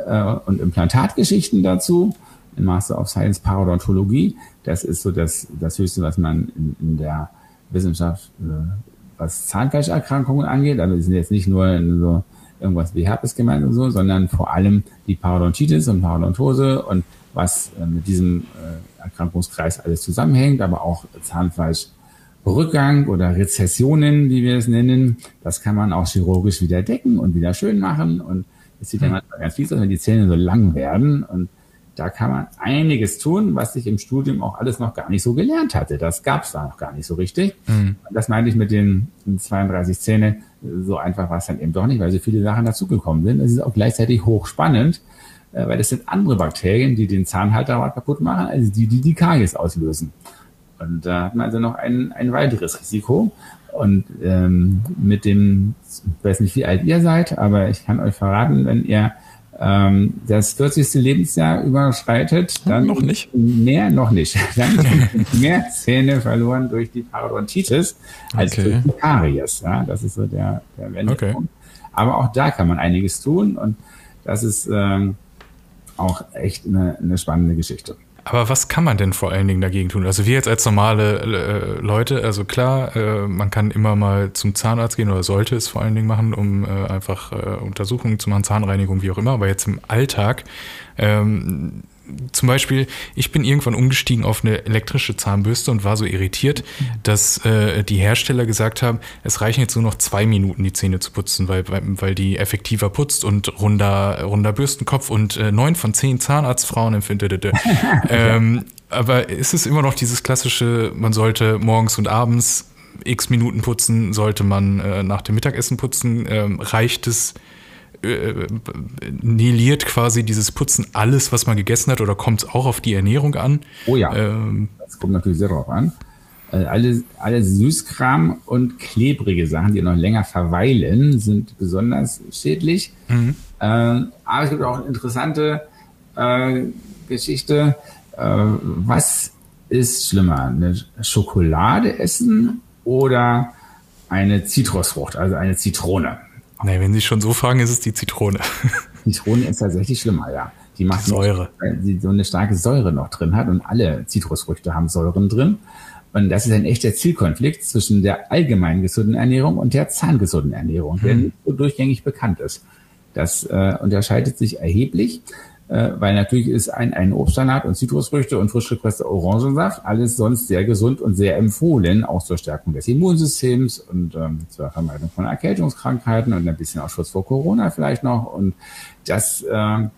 äh, und Implantatgeschichten dazu, im Master of Science Parodontologie. Das ist so das, das Höchste, was man in, in der Wissenschaft, äh, was Zahnfleischerkrankungen angeht. Also sind jetzt nicht nur so irgendwas wie Herpes gemeint und so, sondern vor allem die Parodontitis und Parodontose und was äh, mit diesem äh, Erkrankungskreis alles zusammenhängt, aber auch Zahnfleischrückgang oder Rezessionen, wie wir es nennen. Das kann man auch chirurgisch wieder decken und wieder schön machen und es sieht ja manchmal ganz fies aus, wenn die Zähne so lang werden. Und da kann man einiges tun, was ich im Studium auch alles noch gar nicht so gelernt hatte. Das gab es da noch gar nicht so richtig. Mhm. Das meinte ich mit den 32 Zähne. So einfach war es dann eben doch nicht, weil so viele Sachen dazugekommen sind. Es ist auch gleichzeitig hochspannend, äh, weil es sind andere Bakterien, die den Zahnhalter kaputt machen, als die, die die Karies auslösen. Und da hat man also noch ein, ein weiteres Risiko. Und ähm, mit dem, ich weiß nicht, wie alt ihr seid, aber ich kann euch verraten, wenn ihr ähm, das 40. Lebensjahr überschreitet, dann noch nicht. Mehr noch nicht. <laughs> Dann <laughs> mehr Zähne verloren durch die Parodontitis als okay. durch die Karies. Ja, das ist so der, der Wendepunkt. Okay. Aber auch da kann man einiges tun und das ist ähm, auch echt eine, eine spannende Geschichte. Aber was kann man denn vor allen Dingen dagegen tun? Also wir jetzt als normale äh, Leute, also klar, äh, man kann immer mal zum Zahnarzt gehen oder sollte es vor allen Dingen machen, um äh, einfach äh, Untersuchungen zu machen, Zahnreinigung, wie auch immer. Aber jetzt im Alltag ähm, zum Beispiel, ich bin irgendwann umgestiegen auf eine elektrische Zahnbürste und war so irritiert, dass äh, die Hersteller gesagt haben, es reichen jetzt nur noch zwei Minuten, die Zähne zu putzen, weil, weil die effektiver putzt und runder, runder Bürstenkopf und äh, neun von zehn Zahnarztfrauen empfindet. <laughs> ähm, aber ist es immer noch dieses klassische, man sollte morgens und abends x Minuten putzen, sollte man äh, nach dem Mittagessen putzen? Ähm, reicht es? Äh, nihiliert quasi dieses Putzen alles, was man gegessen hat, oder kommt es auch auf die Ernährung an? Oh ja, ähm, das kommt natürlich sehr darauf an. Also alle, alle Süßkram und klebrige Sachen, die noch länger verweilen, sind besonders schädlich. Mhm. Äh, aber es gibt auch eine interessante äh, Geschichte. Äh, was ist schlimmer, eine Schokolade essen oder eine Zitrusfrucht, also eine Zitrone? Nee, wenn Sie schon so fragen, ist es die Zitrone. <laughs> Zitrone ist tatsächlich schlimmer, ja. Die macht Säure. Noch, weil sie so eine starke Säure noch drin hat und alle Zitrusfrüchte haben Säuren drin. Und das ist ein echter Zielkonflikt zwischen der allgemein gesunden Ernährung und der zahngesunden Ernährung, hm. der nicht so durchgängig bekannt ist. Das äh, unterscheidet sich erheblich äh, weil natürlich ist ein, ein Obstsalat und Zitrusfrüchte und frisch gepresster Orangensaft alles sonst sehr gesund und sehr empfohlen, auch zur Stärkung des Immunsystems und ähm, zur Vermeidung von Erkältungskrankheiten und ein bisschen auch Schutz vor Corona vielleicht noch. Und das äh,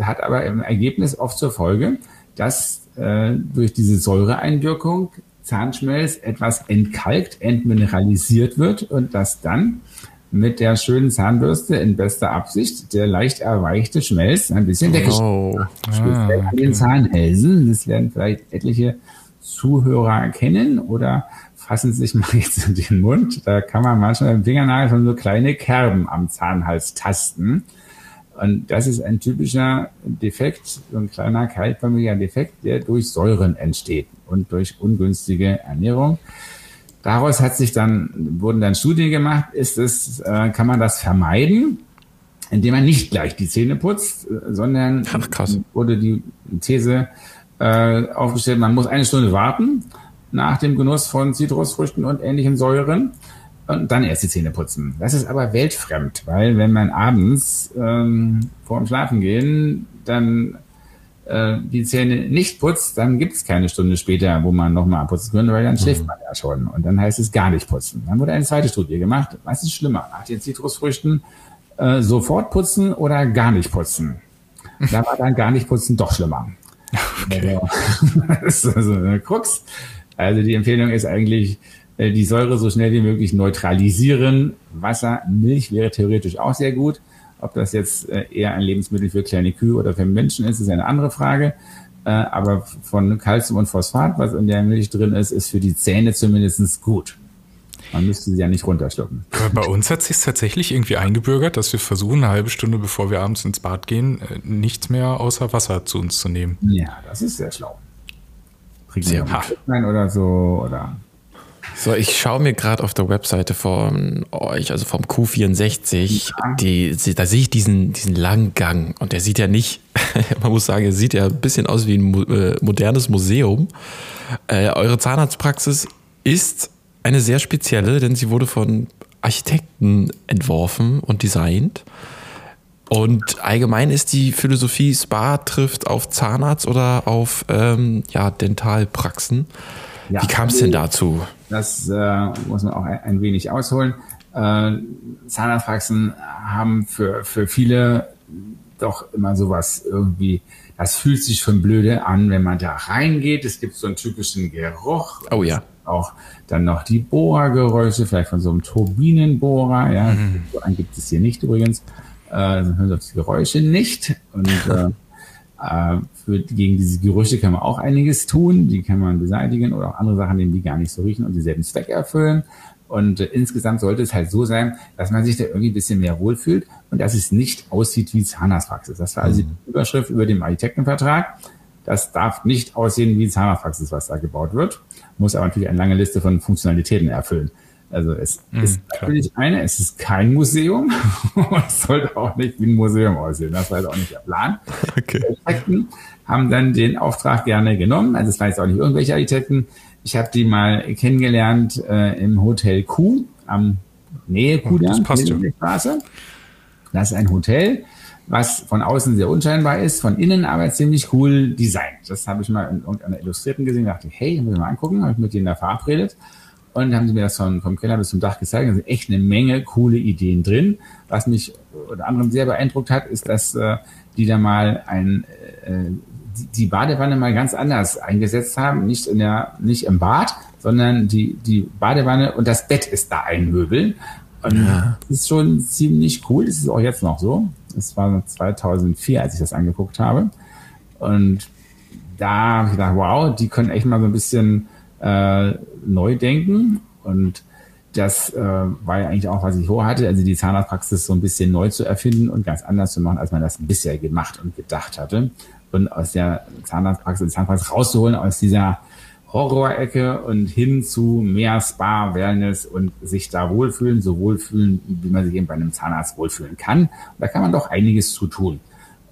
hat aber im Ergebnis oft zur Folge, dass äh, durch diese Säureeinwirkung Zahnschmelz etwas entkalkt, entmineralisiert wird und das dann mit der schönen Zahnbürste in bester Absicht der leicht erweichte Schmelz ein bisschen weggeschnitten. Oh. Speziell ah, okay. an den Zahnhälsen. Das werden vielleicht etliche Zuhörer kennen oder fassen sich mal <laughs> jetzt in den Mund. Da kann man manchmal im Fingernagel schon so kleine Kerben am Zahnhals tasten. Und das ist ein typischer Defekt, so ein kleiner kaltförmiger Defekt, der durch Säuren entsteht und durch ungünstige Ernährung. Daraus hat sich dann, wurden dann Studien gemacht, ist es, äh, kann man das vermeiden, indem man nicht gleich die Zähne putzt, äh, sondern Ach, wurde die These äh, aufgestellt, man muss eine Stunde warten nach dem Genuss von Zitrusfrüchten und ähnlichen Säuren und dann erst die Zähne putzen. Das ist aber weltfremd, weil wenn man abends ähm, vor dem Schlafen gehen, dann äh, die Zähne nicht putzt, dann gibt es keine Stunde später, wo man nochmal putzen könnte, weil dann schläft mhm. man ja schon. Und dann heißt es gar nicht putzen. Dann wurde eine zweite Studie gemacht. Was ist schlimmer? Nach den Zitrusfrüchten äh, sofort putzen oder gar nicht putzen? Da war dann gar nicht putzen doch schlimmer. <laughs> Okay. Also, <laughs> das ist also eine Krux. Also die Empfehlung ist eigentlich, äh, die Säure so schnell wie möglich neutralisieren. Wasser, Milch wäre theoretisch auch sehr gut. Ob das jetzt äh, eher ein Lebensmittel für kleine Kühe oder für Menschen ist, ist eine andere Frage. Äh, aber von Kalzium und Phosphat, was in der Milch drin ist, ist für die Zähne zumindest gut. Man müsste sie ja nicht runterschlucken. Bei uns hat sich tatsächlich irgendwie eingebürgert, dass wir versuchen, eine halbe Stunde bevor wir abends ins Bad gehen, äh, nichts mehr außer Wasser zu uns zu nehmen. Ja, das ist sehr schlau. Trinken wir oder so oder so, ich schaue mir gerade auf der Webseite von euch, also vom Q64, die, da sehe ich diesen, diesen langen Gang und der sieht ja nicht, <laughs> man muss sagen, er sieht ja ein bisschen aus wie ein äh, modernes Museum. Äh, eure Zahnarztpraxis ist eine sehr spezielle, denn sie wurde von Architekten entworfen und designt. Und allgemein ist die Philosophie, Spa trifft auf Zahnarzt oder auf ähm, ja, Dentalpraxen. Ja, Wie kam es denn dazu? Das äh, muss man auch ein, wenig ausholen. Äh, Zahnarztpraxen haben für, für viele doch immer sowas irgendwie, das fühlt sich schon blöde an, wenn man da reingeht. Es gibt so einen typischen Geruch. Oh ja. Auch dann noch die Bohrergeräusche, vielleicht von so einem Turbinenbohrer. Ja, mhm. so einen gibt es hier nicht übrigens. Äh, dann hören Sie die Geräusche nicht. Und äh, <laughs> äh, für, gegen diese Gerüche kann man auch einiges tun. Die kann man beseitigen oder auch andere Sachen nehmen, die gar nicht so riechen und dieselben Zweck erfüllen. Und äh, insgesamt sollte es halt so sein, dass man sich da irgendwie ein bisschen mehr wohlfühlt und dass es nicht aussieht wie Zahnarztpraxis. Das war also die mhm. Überschrift über dem Architektenvertrag. Das darf nicht aussehen wie Zahnarztpraxis, was da gebaut wird. Muss aber natürlich eine lange Liste von Funktionalitäten erfüllen. Also es mhm, ist natürlich eine, es ist kein Museum <laughs> und es sollte auch nicht wie ein Museum aussehen. Das war jetzt auch nicht der Plan. <laughs> Okay. Die Architekten haben dann den Auftrag gerne genommen. Also es war jetzt auch nicht irgendwelche Architekten. Ich habe die mal kennengelernt äh, im Hotel Q am Nähe Q das passt ja. Straße. Das ist ein Hotel, was von außen sehr unscheinbar ist, von innen aber ziemlich cool designt. Das habe ich mal in irgendeiner Illustrierten gesehen. Da dachte ich, hey, muss ich mal angucken. Habe ich mit denen da verabredet. Und haben sie mir das von, vom Keller bis zum Dach gezeigt. Da sind echt eine Menge coole Ideen drin. Was mich unter anderem sehr beeindruckt hat, ist, dass äh, die da mal ein, äh, die Badewanne mal ganz anders eingesetzt haben. Nicht in der, nicht im Bad, sondern die, die Badewanne und das Bett ist da ein Möbel. Und ja. das ist schon ziemlich cool. Das ist auch jetzt noch so. Das war 2004, als ich das angeguckt habe. Und da habe ich gedacht, wow, die können echt mal so ein bisschen äh, neu denken. Und das äh, war ja eigentlich auch, was ich vorhatte, also die Zahnarztpraxis so ein bisschen neu zu erfinden und ganz anders zu machen, als man das bisher gemacht und gedacht hatte. Und aus der Zahnarztpraxis, die Zahnpraxis rauszuholen, aus dieser Horrorecke und hin zu mehr Spa, Wellness und sich da wohlfühlen, so wohlfühlen, wie man sich eben bei einem Zahnarzt wohlfühlen kann. Und da kann man doch einiges zu tun.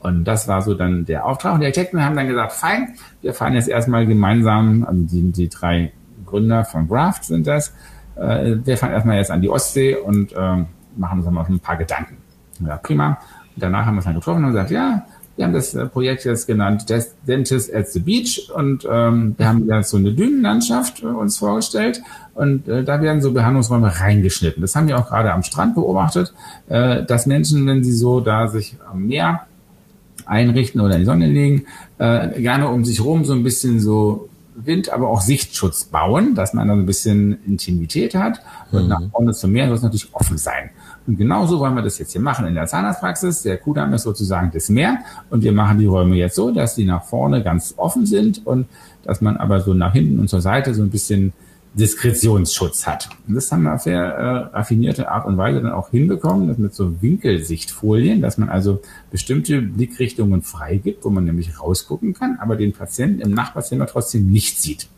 Und das war so dann der Auftrag. Und die Architekten haben dann gesagt, fein, wir fahren jetzt erstmal gemeinsam, also die, die drei Gründer von Graft sind das, äh, wir fahren erstmal jetzt an die Ostsee und äh, machen uns mal ein paar Gedanken. Ja, prima. Und danach haben wir uns dann getroffen und gesagt, ja, wir haben das äh, Projekt jetzt genannt Dentist at the Beach und ähm, wir haben jetzt so eine Dünenlandschaft äh, uns vorgestellt und äh, da werden so Behandlungsräume reingeschnitten. Das haben wir auch gerade am Strand beobachtet, äh, dass Menschen, wenn sie so da sich am Meer einrichten oder in die Sonne legen, äh, gerne um sich rum so ein bisschen so Wind, aber auch Sichtschutz bauen, dass man dann ein bisschen Intimität hat. Und mhm. nach vorne zum Meer soll es natürlich offen sein. Und genauso wollen wir das jetzt hier machen in der Zahnarztpraxis. Der Kudamm ist sozusagen das Meer. Und wir machen die Räume jetzt so, dass die nach vorne ganz offen sind und dass man aber so nach hinten und zur Seite so ein bisschen Diskretionsschutz hat. Und das haben wir auf sehr äh, raffinierte Art und Weise dann auch hinbekommen, das mit so Winkelsichtfolien, dass man also bestimmte Blickrichtungen freigibt, wo man nämlich rausgucken kann, aber den Patienten im Nachbarzimmer trotzdem nicht sieht.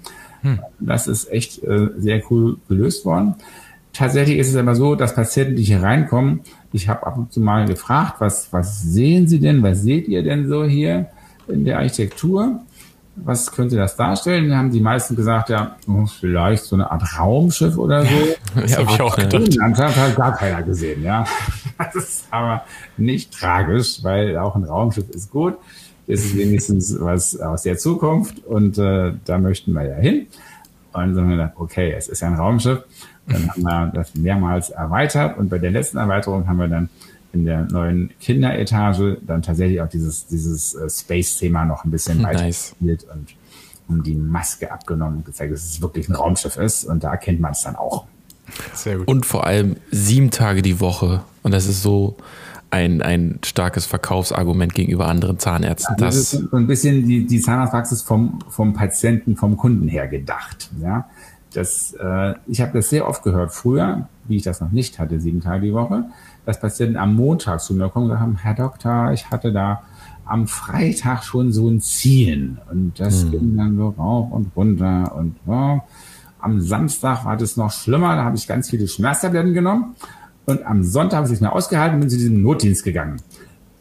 Hm. Das ist echt äh, sehr cool gelöst worden. Tatsächlich ist es aber so, dass Patienten, die hier reinkommen, ich habe ab und zu mal gefragt, was, was sehen Sie denn, was seht ihr denn so hier in der Architektur? Was könnte das darstellen? Da haben die meisten gesagt, ja, oh, vielleicht so eine Art Raumschiff oder so. <laughs> das habe ich auch gedacht. Das hat gar keiner gesehen, ja. <laughs> Das ist aber nicht tragisch, weil auch ein Raumschiff ist gut. Das ist wenigstens was aus der Zukunft und äh, da möchten wir ja hin. Und dann haben wir gedacht, okay, es ist ein Raumschiff. Dann haben wir das mehrmals erweitert und bei der letzten Erweiterung haben wir dann in der neuen Kinderetage dann tatsächlich auch dieses, dieses äh, Space-Thema noch ein bisschen weiter nice. und um die Maske abgenommen und gezeigt, dass es wirklich ein Raumschiff ist und da erkennt man es dann auch. Sehr gut. Und vor allem sieben Tage die Woche und das ist so ein, ein starkes Verkaufsargument gegenüber anderen Zahnärzten. Ja, das, das ist so ein bisschen die, die Zahnarztpraxis vom, vom Patienten, vom Kunden her gedacht. Ja, das, äh, ich habe das sehr oft gehört früher, wie ich das noch nicht hatte, sieben Tage die Woche dass Patienten am Montag zu mir kommen und sagen, Herr Doktor, ich hatte da am Freitag schon so ein Ziehen und das hm. ging dann so rauf und runter und ja. am Samstag war das noch schlimmer, da habe ich ganz viele Schmerztabletten genommen und am Sonntag habe ich es mir ausgehalten und bin zu diesem Notdienst gegangen.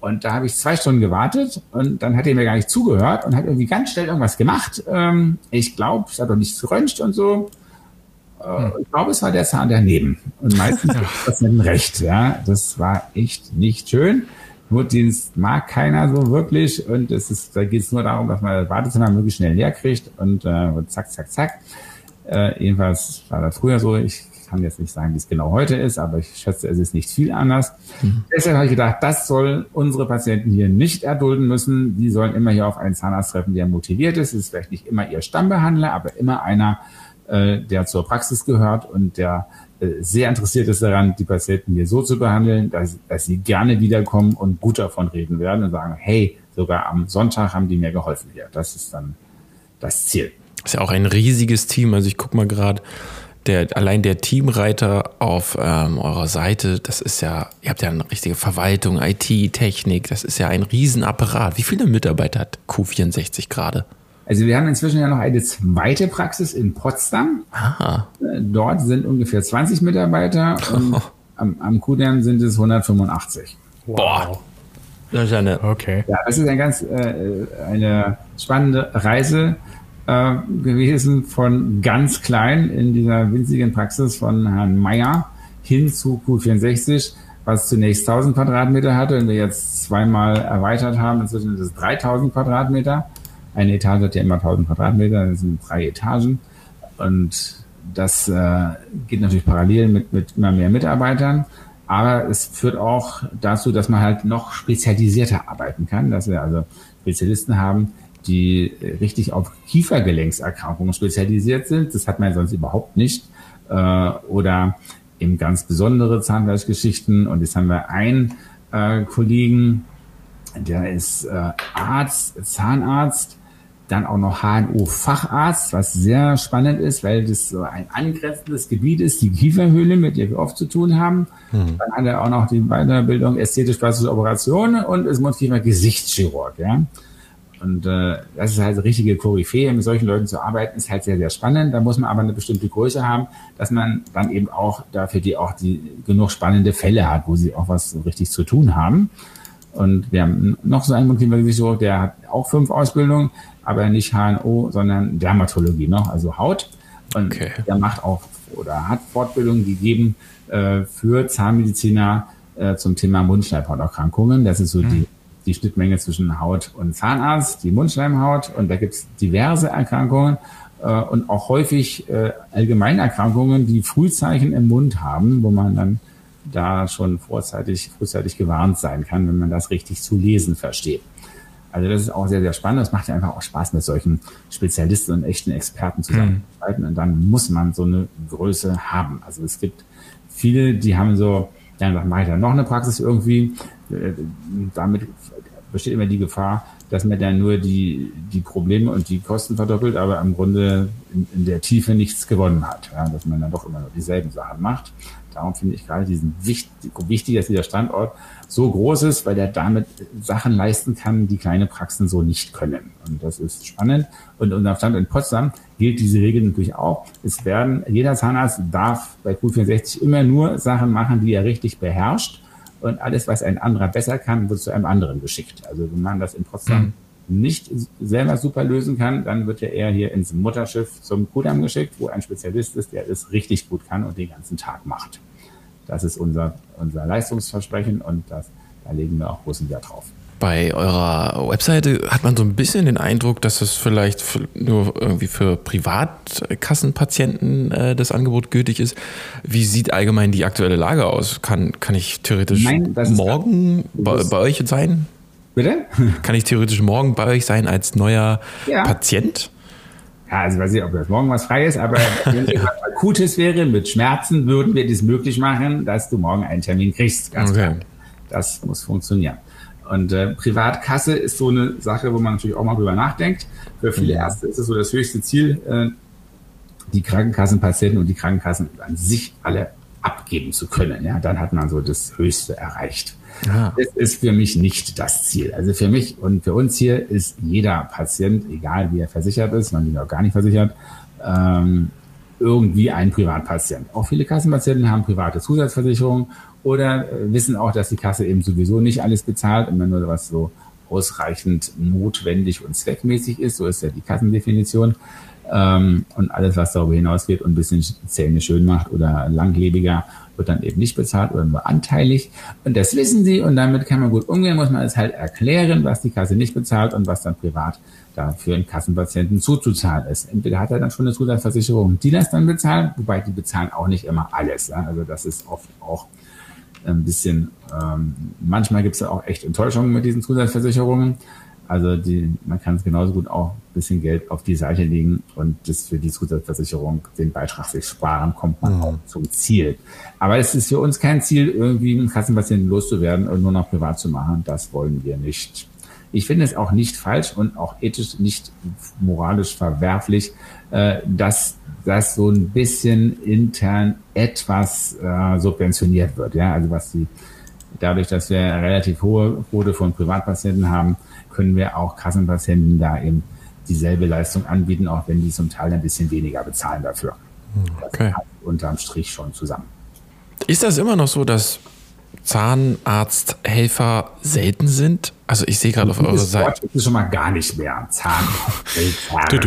Und da habe ich zwei Stunden gewartet und dann hat er mir gar nicht zugehört und hat irgendwie ganz schnell irgendwas gemacht. Ähm, ich glaube, es hat doch nicht geröntgt und so. Äh, ich glaube, es war der Zahn daneben. Und meistens ist das dann recht. Ja, das war echt nicht schön. Notdienst mag keiner so wirklich und es ist, da geht es nur darum, dass man das Wartezimmer möglichst schnell leer kriegt und, äh, und zack, zack, zack. Äh, jedenfalls war das früher so. Ich kann jetzt nicht sagen, wie es genau heute ist, aber ich schätze, es ist nicht viel anders. Mhm. Deshalb habe ich gedacht, das soll unsere Patienten hier nicht erdulden müssen. Die sollen immer hier auf einen Zahnarzt treffen, der motiviert ist. Es ist vielleicht nicht immer ihr Stammbehandler, aber immer einer, äh, der zur Praxis gehört und der äh, sehr interessiert ist daran, die Patienten hier so zu behandeln, dass, dass sie gerne wiederkommen und gut davon reden werden und sagen, hey, sogar am Sonntag haben die mir geholfen hier. Das ist dann das Ziel. Das ist ja auch ein riesiges Team. Also ich gucke mal gerade, der, allein der Teamreiter auf ähm, eurer Seite, das ist ja, ihr habt ja eine richtige Verwaltung, IT, Technik, das ist ja ein Riesenapparat. Wie viele Mitarbeiter hat Q64 gerade? Also wir haben inzwischen ja noch eine zweite Praxis in Potsdam. Aha. Äh, dort sind ungefähr 20 Mitarbeiter und <laughs> am, am Kudamm sind es 185. Wow. Boah. Das ist eine. Okay. Ja, das ist eine ganz äh, eine spannende Reise äh, gewesen von ganz klein in dieser winzigen Praxis von Herrn Meyer hin zu Q64, was zunächst 1000 Quadratmeter hatte und wir jetzt zweimal erweitert haben. Inzwischen sind es 3000 Quadratmeter. Eine Etage hat ja immer 1000 Quadratmeter, das sind drei Etagen. Und das äh, geht natürlich parallel mit, mit immer mehr Mitarbeitern. Aber es führt auch dazu, dass man halt noch spezialisierter arbeiten kann, dass wir also Spezialisten haben, die richtig auf Kiefergelenkserkrankungen spezialisiert sind. Das hat man sonst überhaupt nicht. Äh, oder eben ganz besondere Zahnfleischgeschichten. Und jetzt haben wir einen äh, Kollegen, der ist äh, Arzt, Zahnarzt, dann auch noch HNO-Facharzt, was sehr spannend ist, weil das so ein angrenzendes Gebiet ist, die Kieferhöhle, mit der wir oft zu tun haben. Hm. Dann hat er auch noch die Weiterbildung ästhetisch-plastische Operationen und ist Mundkiefer-Gesichtschirurg. Ja? Und äh, das ist halt richtige Koryphäe. Mit solchen Leuten zu arbeiten, ist halt sehr, sehr spannend. Da muss man aber eine bestimmte Größe haben, dass man dann eben auch dafür die auch die genug spannende Fälle hat, wo sie auch was so richtig zu tun haben. Und wir haben noch so einen Mundkiefer-Gesichtschirurg, der hat auch fünf Ausbildungen, aber nicht HNO, sondern Dermatologie noch, also Haut. Und okay. der macht auch oder hat Fortbildungen gegeben äh, für Zahnmediziner äh, zum Thema Mundschleimhauterkrankungen. Das ist so hm. die, die Schnittmenge zwischen Haut und Zahnarzt, die Mundschleimhaut. Und da gibt es diverse Erkrankungen äh, und auch häufig äh, Allgemeinerkrankungen, die Frühzeichen im Mund haben, wo man dann da schon vorzeitig, frühzeitig gewarnt sein kann, wenn man das richtig zu lesen versteht. Also das ist auch sehr, sehr spannend. Das macht ja einfach auch Spaß, mit solchen Spezialisten und echten Experten zusammenzuarbeiten. Mhm. Und dann muss man so eine Größe haben. Also es gibt viele, die haben so, ja, dann mache ich dann noch eine Praxis irgendwie. Äh, damit besteht immer die Gefahr, dass man dann nur die, die Probleme und die Kosten verdoppelt, aber im Grunde in, in der Tiefe nichts gewonnen hat. Ja, dass man dann doch immer nur dieselben Sachen macht. Darum finde ich gerade diesen wichtig, wichtig, dass dieser Standort so groß ist, weil er damit Sachen leisten kann, die kleine Praxen so nicht können. Und das ist spannend. Und unser Standort in Potsdam gilt diese Regel natürlich auch. Es werden, jeder Zahnarzt darf bei Q64 immer nur Sachen machen, die er richtig beherrscht. Und alles, was ein anderer besser kann, wird zu einem anderen geschickt. Also wenn man das in Potsdam mhm. Nicht selber super lösen kann, dann wird er eher hier ins Mutterschiff zum Kudamm geschickt, wo ein Spezialist ist, der es richtig gut kann und den ganzen Tag macht. Das ist unser, unser Leistungsversprechen und das, da legen wir auch großen Wert drauf. Bei eurer Webseite hat man so ein bisschen den Eindruck, dass es vielleicht nur irgendwie für Privatkassenpatienten äh, das Angebot gültig ist. Wie sieht allgemein die aktuelle Lage aus? Kann, kann ich theoretisch Nein, morgen bei, bei, euch sein? Bitte? <laughs> Kann ich theoretisch morgen bei euch sein als neuer ja. Patient? Ja, also weiß ich, ob das morgen was frei ist, aber <laughs> wenn es was Akutes wäre mit Schmerzen, würden wir das möglich machen, dass du morgen einen Termin kriegst. Ganz okay. klar. Das muss funktionieren. Und äh, Privatkasse ist so eine Sache, wo man natürlich auch mal drüber nachdenkt. Für viele. Ärzte ist es so das höchste Ziel, äh, die Krankenkassenpatienten und die Krankenkassen an sich alle abgeben zu können. Ja, dann hat man so das Höchste erreicht. Das ist für mich nicht das Ziel. Also für mich und für uns hier ist jeder Patient, egal wie er versichert ist, man ist auch gar nicht versichert, ähm, irgendwie ein Privatpatient. Auch viele Kassenpatienten haben private Zusatzversicherungen oder äh, wissen auch, dass die Kasse eben sowieso nicht alles bezahlt, immer nur was so ausreichend notwendig und zweckmäßig ist. So ist ja die Kassendefinition. Ähm, und alles, was darüber hinausgeht und ein bisschen Zähne schön macht oder langlebiger, wird dann eben nicht bezahlt oder nur anteilig. Und das wissen sie und damit kann man gut umgehen, muss man es halt erklären, was die Kasse nicht bezahlt und was dann privat da für einen Kassenpatienten zuzuzahlen ist. Entweder hat er dann schon eine Zusatzversicherung, die das dann bezahlen, wobei die bezahlen auch nicht immer alles. Ja? Also das ist oft auch ein bisschen, ähm, manchmal gibt es ja auch echt Enttäuschungen mit diesen Zusatzversicherungen. Also die, man kann es genauso gut auch ein bisschen Geld auf die Seite legen und das für die Zusatzversicherung den Beitrag sich sparen, kommt man mhm. auch zum Ziel. Aber es ist für uns kein Ziel, irgendwie einen Kassenpatienten loszuwerden und nur noch privat zu machen. Das wollen wir nicht. Ich finde es auch nicht falsch und auch ethisch nicht moralisch verwerflich, äh, dass das so ein bisschen intern etwas äh, subventioniert wird. Ja, also was die dadurch, dass wir eine relativ hohe Quote von Privatpatienten haben, können wir auch Kassenpatienten da eben dieselbe Leistung anbieten, auch wenn die zum Teil ein bisschen weniger bezahlen dafür. Okay. Das unterm Strich schon zusammen. Ist das immer noch so, dass Zahnarzthelfer selten sind? Also ich sehe gerade auf eurer Seite. Wort ist schon mal gar nicht mehr. Zahnarzthelfer. <laughs> ich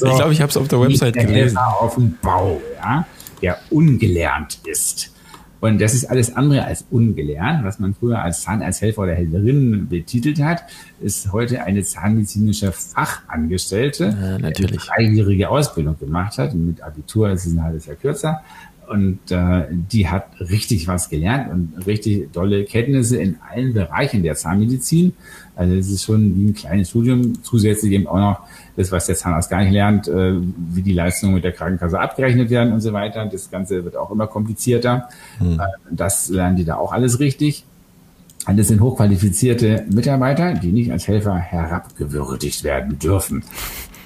glaube, ich habe es auf der Website gelesen. Helfer auf dem Bau, ja, der ungelernt ist. Und das ist alles andere als ungelernt. Was man früher als Zahnarzthelfer oder Helferin betitelt hat, ist heute eine zahnmedizinische Fachangestellte, ja, natürlich. die eine dreijährige Ausbildung gemacht hat. Mit Abitur ist es ein halbes Jahr kürzer. Und äh, die hat richtig was gelernt und richtig tolle Kenntnisse in allen Bereichen der Zahnmedizin. Also es ist schon wie ein kleines Studium. Zusätzlich eben auch noch das, was der Zahnarzt gar nicht lernt, äh, wie die Leistungen mit der Krankenkasse abgerechnet werden und so weiter. Das Ganze wird auch immer komplizierter. Hm. Äh, das lernen die da auch alles richtig. Und das sind hochqualifizierte Mitarbeiter, die nicht als Helfer herabgewürdigt werden dürfen.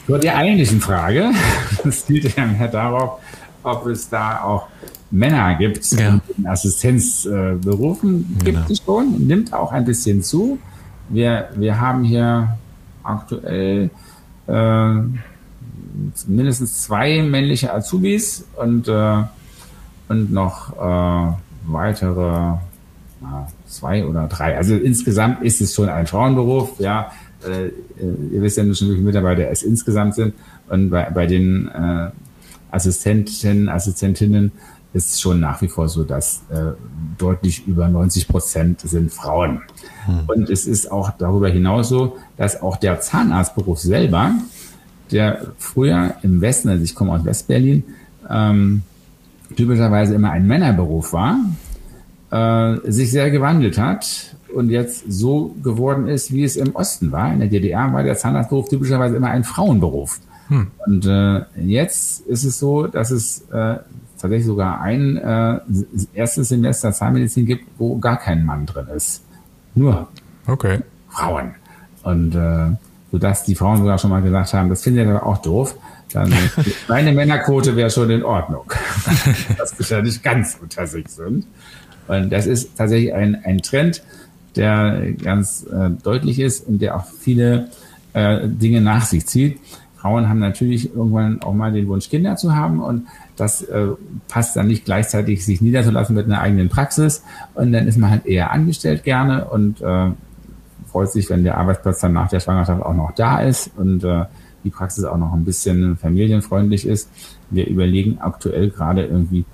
Zur der eigentlichen Frage, <laughs> das zielt ja mehr darauf, ob es da auch Männer gibt ja. in Assistenzberufen. Äh, gibt genau. es schon, nimmt auch ein bisschen zu. Wir, wir haben hier aktuell äh, mindestens zwei männliche Azubis und, äh, und noch äh, weitere na, zwei oder drei. Also insgesamt ist es schon ein Frauenberuf, ja. Äh, ihr wisst ja nur schon, wie viele Mitarbeiter es insgesamt sind. Und bei, bei den äh, Assistenten, Assistentinnen ist schon nach wie vor so, dass äh, deutlich über 90 Prozent sind Frauen. Hm. Und es ist auch darüber hinaus so, dass auch der Zahnarztberuf selber, der früher im Westen, also ich komme aus Westberlin, ähm, typischerweise immer ein Männerberuf war, äh, sich sehr gewandelt hat und jetzt so geworden ist, wie es im Osten war. In der DDR war der Zahnarztberuf typischerweise immer ein Frauenberuf. Hm. Und äh, jetzt ist es so, dass es äh, tatsächlich sogar ein äh, erstes Semester Zahnmedizin gibt, wo gar kein Mann drin ist. Nur okay. Frauen. Und äh, sodass die Frauen sogar schon mal gesagt haben, das findet ihr aber auch doof. Dann <laughs> meine Männerquote wäre schon in Ordnung. <laughs> dass wir ja nicht ganz unter sich sind. Und das ist tatsächlich ein, ein Trend, der ganz äh, deutlich ist und der auch viele äh, Dinge nach sich zieht. Frauen haben natürlich irgendwann auch mal den Wunsch, Kinder zu haben und das äh, passt dann nicht gleichzeitig, sich niederzulassen mit einer eigenen Praxis und dann ist man halt eher angestellt gerne und äh, freut sich, wenn der Arbeitsplatz dann nach der Schwangerschaft auch noch da ist und äh, die Praxis auch noch ein bisschen familienfreundlich ist. Wir überlegen aktuell gerade irgendwie,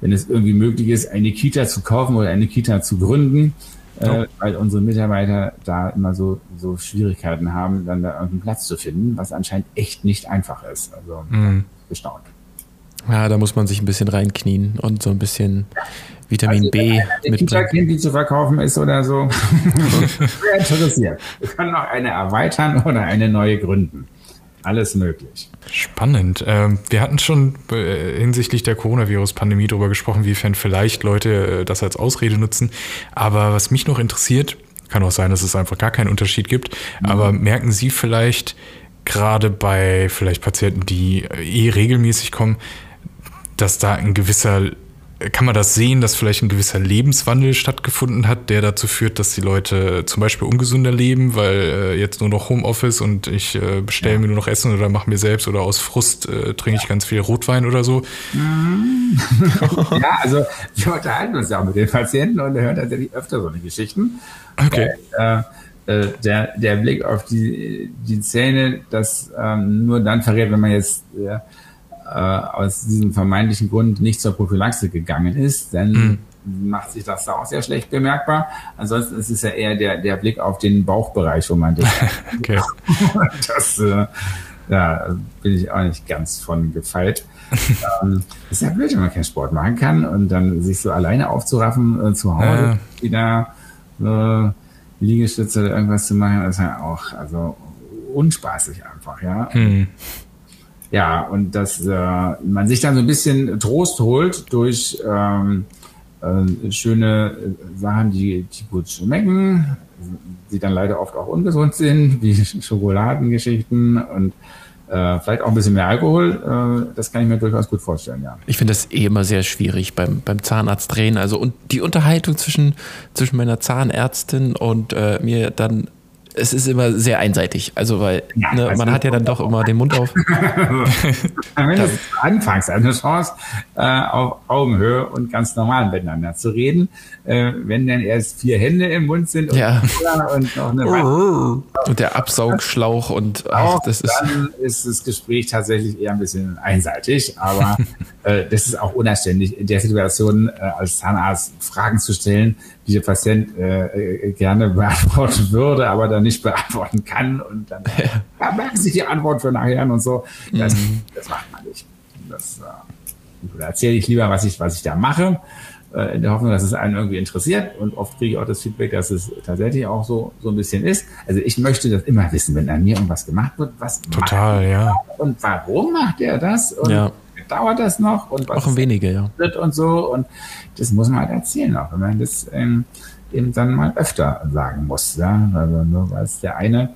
wenn es irgendwie möglich ist, eine Kita zu kaufen oder eine Kita zu gründen, äh, weil unsere Mitarbeiter da immer so, so Schwierigkeiten haben, dann da irgendeinen Platz zu finden, was anscheinend echt nicht einfach ist. Also mhm. bestaunt. Ja, da muss man sich ein bisschen reinknien und so ein bisschen Vitamin also, B mit Kita-Kind, die zu verkaufen ist oder so. <laughs> Sehr interessiert. Wir können noch eine erweitern oder eine neue gründen. Alles möglich. Spannend. Ähm, wir hatten schon äh, hinsichtlich der Coronavirus-Pandemie darüber gesprochen, wiefern vielleicht Leute äh, das als Ausrede nutzen. Aber was mich noch interessiert, kann auch sein, dass es einfach gar keinen Unterschied gibt, mhm. aber merken Sie vielleicht gerade bei vielleicht Patienten, die äh, eh regelmäßig kommen, dass da ein gewisser kann man das sehen, dass vielleicht ein gewisser Lebenswandel stattgefunden hat, der dazu führt, dass die Leute zum Beispiel ungesünder leben, weil äh, jetzt nur noch Homeoffice und ich äh, bestelle ja. mir nur noch Essen oder mache mir selbst oder aus Frust äh, trinke ich ganz viel Rotwein oder so. <laughs> ja, also wir unterhalten uns ja auch mit den Patienten und hören tatsächlich öfter so eine Geschichten. Okay. Weil, äh, äh, der, der Blick auf die, die Zähne, das ähm, nur dann verrät, wenn man jetzt äh, äh, aus diesem vermeintlichen Grund nicht zur Prophylaxe gegangen ist, dann mhm. macht sich das da auch sehr schlecht bemerkbar. Ansonsten ist es ja eher der, der Blick auf den Bauchbereich, wo man das, <laughs> okay. <laughs> das äh, ja, bin ich auch nicht ganz von gefeit. <laughs> ähm, ist ja blöd, wenn man keinen Sport machen kann und dann sich so alleine aufzuraffen äh, zu Hause ja. wieder äh, Liegestütze oder irgendwas zu machen, ist ja auch also unspaßig einfach, ja. Mhm. Ja, und dass äh, man sich dann so ein bisschen Trost holt durch ähm, äh, schöne Sachen, die, die gut schmecken, die dann leider oft auch ungesund sind, <laughs> wie Schokoladengeschichten und äh, vielleicht auch ein bisschen mehr Alkohol. Äh, das kann ich mir durchaus gut vorstellen, ja. Ich finde das eh immer sehr schwierig beim, beim Zahnarzt drehen. Also und die Unterhaltung zwischen, zwischen meiner Zahnärztin und äh, mir dann es ist immer sehr einseitig. Also, weil ja, ne, man hat ja dann doch immer den Mund auf. <laughs> Wenn du anfangs eine Chance, äh, auf Augenhöhe und ganz normal miteinander zu reden, äh, wenn dann erst vier Hände im Mund sind und, ja. und noch eine oh. und der Absaugschlauch und ach, das ist dann ist das Gespräch tatsächlich eher ein bisschen einseitig, aber <laughs> äh, das ist auch unanständig in der Situation äh, als Zahnarzt Fragen zu stellen, die der Patient äh, äh, gerne beantworten würde, aber dann nicht beantworten kann und dann <laughs> ja. Merken sich die Antwort für nachher und so. Das, mhm. das macht man nicht. Das, äh, da erzähle ich lieber, was ich, was ich da mache, äh, in der Hoffnung, dass es einen irgendwie interessiert. Und oft kriege ich auch das Feedback, dass es tatsächlich auch so, so ein bisschen ist. Also ich möchte das immer wissen, wenn an mir irgendwas gemacht wird, was Total, ja. Und warum macht er das? Und ja dauert das noch und was auch wenige, ja. und so und das muss man halt erzählen auch, wenn man das ähm, eben dann mal öfter sagen muss, ja, also nur weil es der eine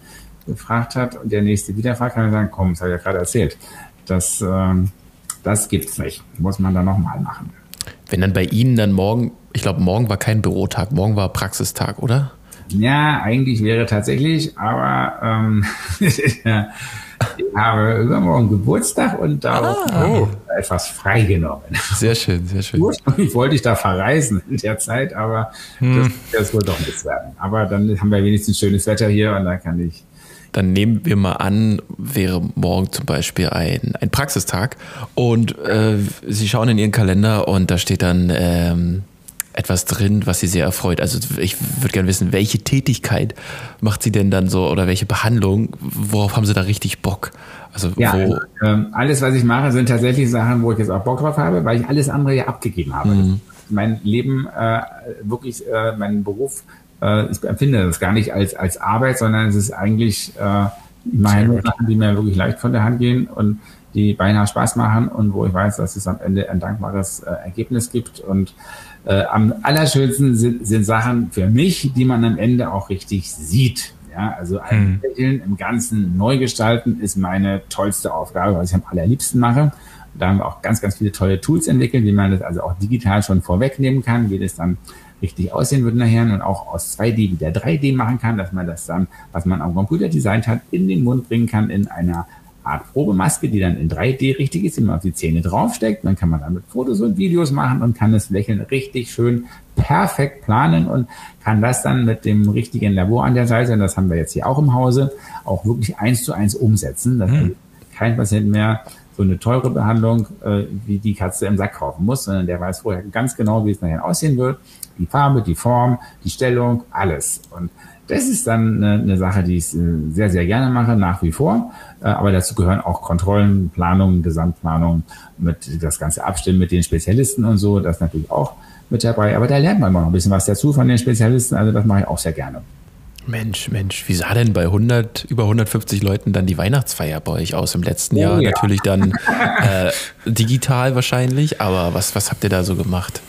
gefragt hat und der nächste wieder fragt, kann man sagen, komm, das habe ich ja gerade erzählt, das ähm, das gibt's nicht, muss man dann nochmal machen. Wenn dann bei Ihnen dann morgen, ich glaube, morgen war kein Bürotag, morgen war Praxistag, oder? Ja, eigentlich wäre tatsächlich, aber ähm, <laughs> Ich habe übermorgen Geburtstag und da ah. oh. etwas freigenommen. Sehr schön, sehr schön. Ursprünglich wollte ich da verreisen in der Zeit, aber hm. das, das wohl doch nichts werden. Aber dann haben wir wenigstens schönes Wetter hier und dann kann ich dann nehmen wir mal an, wäre morgen zum Beispiel ein, ein Praxistag und äh, Sie schauen in Ihren Kalender und da steht dann ähm, etwas drin, was Sie sehr erfreut. Also ich würde gerne wissen, welche Tätigkeit macht Sie denn dann so oder welche Behandlung, worauf haben Sie da richtig Bock? Also ja, wo ähm, alles, was ich mache, sind tatsächlich Sachen, wo ich jetzt auch Bock drauf habe, weil ich alles andere ja abgegeben habe. Mhm. Mein Leben, äh, wirklich, äh, meinen Beruf äh, ich empfinde das gar nicht als, als Arbeit, sondern es ist eigentlich äh, meine Sachen, die mir wirklich leicht von der Hand gehen und die beinahe Spaß machen und wo ich weiß, dass es am Ende ein dankbares äh, Ergebnis gibt. Und äh, am allerschönsten sind, sind Sachen für mich, die man am Ende auch richtig sieht. Ja, also ein Lächeln im Ganzen neu gestalten ist meine tollste Aufgabe, was ich am allerliebsten mache. Da haben wir auch ganz, ganz viele tolle Tools entwickelt, wie man das also auch digital schon vorwegnehmen kann, wie das dann richtig aussehen wird nachher und auch aus 2D wieder 3D machen kann, dass man das dann, was man am Computer designt hat, in den Mund bringen kann in einer Art Probemaske, die dann in 3D richtig ist, die man auf die Zähne draufsteckt. Dann kann man damit Fotos und Videos machen und kann das Lächeln richtig schön perfekt planen und kann das dann mit dem richtigen Labor an der Seite, und das haben wir jetzt hier auch im Hause, auch wirklich eins zu eins umsetzen. Dass mhm. kein Patient mehr so eine teure Behandlung äh, wie die Katze im Sack kaufen muss, sondern der weiß vorher ganz genau, wie es nachher aussehen wird. Die Farbe, die Form, die Stellung, alles. Und das ist dann eine, eine Sache, die ich äh, sehr, sehr gerne mache, nach wie vor. Äh, aber dazu gehören auch Kontrollen, Planungen, Gesamtplanung, mit das ganze Abstimmen mit den Spezialisten und so. Das natürlich auch mit dabei. Aber da lernt man immer noch ein bisschen was dazu von den Spezialisten. Also das mache ich auch sehr gerne. Mensch, Mensch, wie sah denn bei 100, über 150 Leuten dann die Weihnachtsfeier bei euch aus? Im letzten oh, Jahr ja. natürlich dann <laughs> äh, digital wahrscheinlich, aber was, was habt ihr da so gemacht?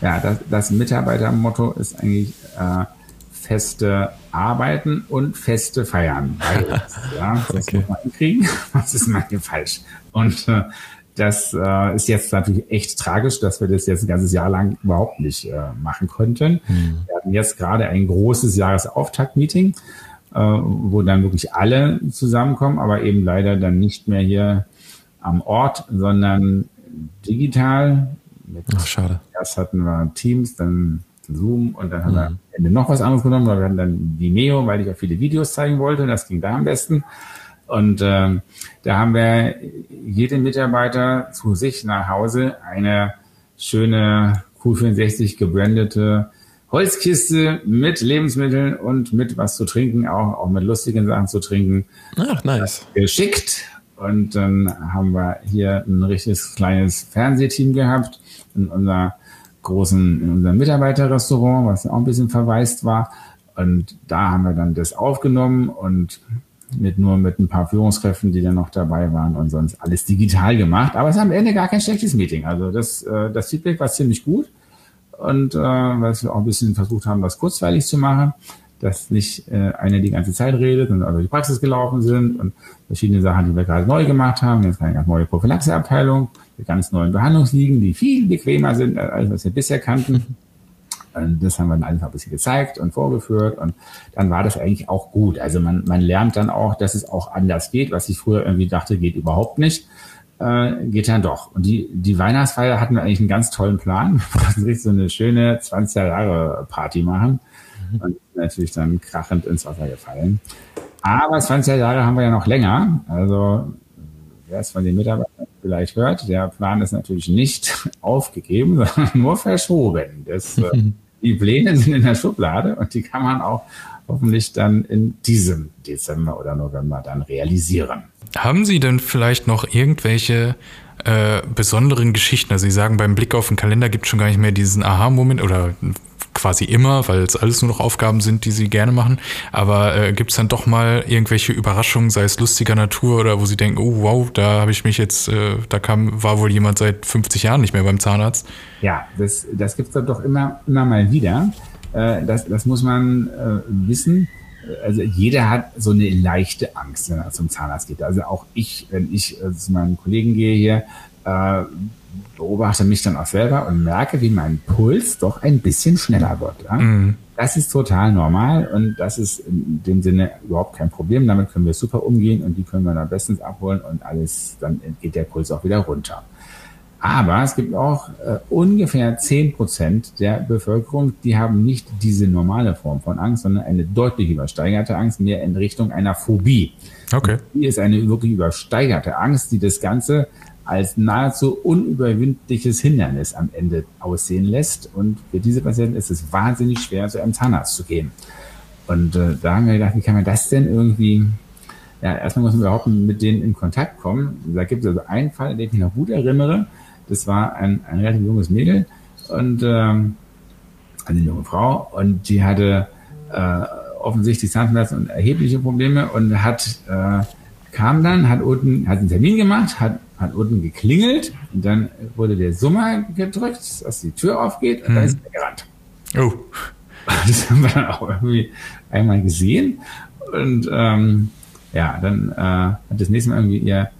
Ja, das, das Mitarbeitermotto ist eigentlich äh, feste Arbeiten und feste Feiern. Beides, <laughs> ja, das okay. muss man hinkriegen. <laughs> Was ist manchmal falsch? Und äh, das äh, ist jetzt natürlich echt tragisch, dass wir das jetzt ein ganzes Jahr lang überhaupt nicht äh, machen konnten. Mhm. Wir hatten jetzt gerade ein großes Jahresauftakt-Meeting, äh, wo dann wirklich alle zusammenkommen, aber eben leider dann nicht mehr hier am Ort, sondern digital. Mit, Ach, schade. Erst hatten wir Teams, dann Zoom und dann haben wir mhm. am Ende noch was anderes genommen, weil wir hatten dann Vimeo, weil ich auch viele Videos zeigen wollte. Das ging da am besten. Und ähm, da haben wir jedem Mitarbeiter zu sich nach Hause eine schöne Q64 gebrandete Holzkiste mit Lebensmitteln und mit was zu trinken, auch, auch mit lustigen Sachen zu trinken. Ach, nice. Geschickt. Und dann haben wir hier ein richtiges kleines Fernsehteam gehabt in unser großen, in unserem Mitarbeiterrestaurant, was auch ein bisschen verwaist war. Und da haben wir dann das aufgenommen und mit nur mit ein paar Führungskräften, die dann noch dabei waren und sonst alles digital gemacht. Aber es ist am Ende gar kein schlechtes Meeting. Also das, äh, das Feedback war ziemlich gut und äh, weil wir auch ein bisschen versucht haben, das kurzweilig zu machen, dass nicht äh, eine die ganze Zeit redet und aber die Praxis gelaufen sind und verschiedene Sachen, die wir gerade neu gemacht haben. Jetzt eine ganz neue Prophylaxeabteilung ganz neuen Behandlungsliegen, die viel bequemer sind als was wir bisher kannten. <laughs> Und das haben wir dann einfach ein bisschen gezeigt und vorgeführt und dann war das eigentlich auch gut. Also man, man lernt dann auch, dass es auch anders geht, was ich früher irgendwie dachte, geht überhaupt nicht, äh, geht dann doch. Und die, die Weihnachtsfeier hatten wir eigentlich einen ganz tollen Plan. <laughs> Wir wollten richtig so eine schöne 20er Jahre Party machen mhm. und natürlich dann krachend ins Wasser gefallen. Aber 20er Jahre haben wir ja noch länger. Also wer es von den Mitarbeitern vielleicht hört, der Plan ist natürlich nicht <laughs> aufgegeben, sondern nur verschoben. Das, äh, <laughs> die Pläne sind in der Schublade und die kann man auch hoffentlich dann in diesem Dezember oder November dann realisieren. Haben Sie denn vielleicht noch irgendwelche äh, besonderen Geschichten? Also Sie sagen, beim Blick auf den Kalender gibt es schon gar nicht mehr diesen Aha-Moment oder quasi immer, weil es alles nur noch Aufgaben sind, die sie gerne machen. Aber äh, gibt es dann doch mal irgendwelche Überraschungen, sei es lustiger Natur oder wo sie denken, oh wow, da habe ich mich jetzt, äh, da kam, war wohl jemand seit 50 Jahren nicht mehr beim Zahnarzt. Ja, das, das gibt es dann doch immer, immer mal wieder. Äh, das, das muss man äh, wissen. Also jeder hat so eine leichte Angst, wenn er zum Zahnarzt geht. Also auch ich, wenn ich äh, zu meinen Kollegen gehe hier, äh, beobachte mich dann auch selber und merke, wie mein Puls doch ein bisschen schneller wird. Ja? Mhm. Das ist total normal und das ist in dem Sinne überhaupt kein Problem. Damit können wir super umgehen und die können wir dann bestens abholen und alles, dann geht der Puls auch wieder runter. Aber es gibt auch äh, ungefähr zehn Prozent der Bevölkerung, die haben nicht diese normale Form von Angst, sondern eine deutlich übersteigerte Angst, mehr in Richtung einer Phobie. Okay. Die ist eine wirklich übersteigerte Angst, die das Ganze als nahezu unüberwindliches Hindernis am Ende aussehen lässt. Und für diese Patienten ist es wahnsinnig schwer, zu einem Zahnarzt zu gehen. Und äh, da haben wir gedacht, wie kann man das denn irgendwie, ja, erstmal müssen wir überhaupt mit denen in Kontakt kommen. Da gibt es also einen Fall, den ich mich noch gut erinnere. Das war ein, ein relativ junges Mädel und ähm, eine junge Frau und die hatte äh, offensichtlich Zahnschmerzen und erhebliche Probleme und hat äh, kam dann, hat unten, hat einen Termin gemacht, hat, hat unten geklingelt und dann wurde der Summer gedrückt, dass die Tür aufgeht und hm. dann ist er gerannt. Oh. <laughs> Das haben wir dann auch irgendwie einmal gesehen und ähm, ja, dann äh, hat das nächste Mal irgendwie ihr,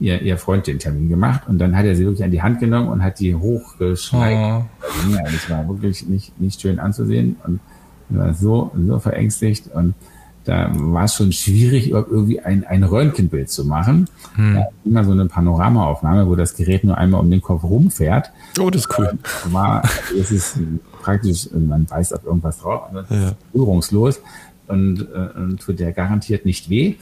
ihr, ihr Freund den Termin gemacht und dann hat er sie wirklich an die Hand genommen und hat die hochgeschreit. Oh. Also, ja, das war wirklich nicht, nicht schön anzusehen und war so, so verängstigt und da war es schon schwierig, irgendwie ein, ein Röntgenbild zu machen. Hm. Da immer so eine Panoramaaufnahme, wo das Gerät nur einmal um den Kopf rumfährt. Oh, das ist cool. War, es ist praktisch, man beißt auf irgendwas drauf, aber ja. ist berührungslos und, äh, und tut der garantiert nicht weh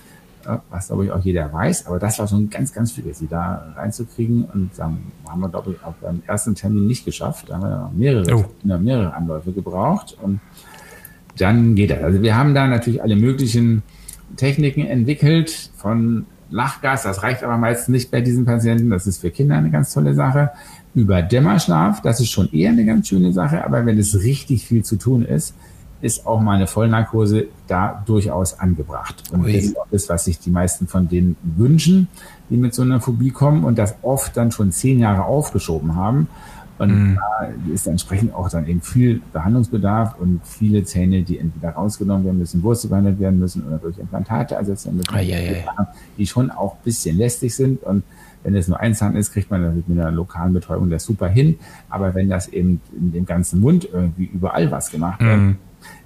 was glaube ich auch jeder weiß, aber das war schon ganz, ganz viel, sie da reinzukriegen und dann haben wir, glaube ich, auch beim ersten Termin nicht geschafft. Da haben wir mehrere, oh. mehrere Anläufe gebraucht und dann geht das. Also wir haben da natürlich alle möglichen Techniken entwickelt von Lachgas, das reicht aber meistens nicht bei diesen Patienten, das ist für Kinder eine ganz tolle Sache. Über Dämmerschlaf, das ist schon eher eine ganz schöne Sache, aber wenn es richtig viel zu tun ist, ist auch mal eine Vollnarkose da durchaus angebracht. Und Ui. das ist auch das, was sich die meisten von denen wünschen, die mit so einer Phobie kommen und das oft dann schon zehn Jahre aufgeschoben haben. Und mhm. da ist entsprechend auch dann eben viel Behandlungsbedarf und viele Zähne, die entweder rausgenommen werden müssen, Wurzel behandelt werden müssen oder durch Implantate ersetzt werden müssen, die schon auch ein bisschen lästig sind. Und wenn es nur ein Zahn ist, kriegt man das mit einer lokalen Betäubung das super hin. Aber wenn das eben in dem ganzen Mund irgendwie überall was gemacht wird, mhm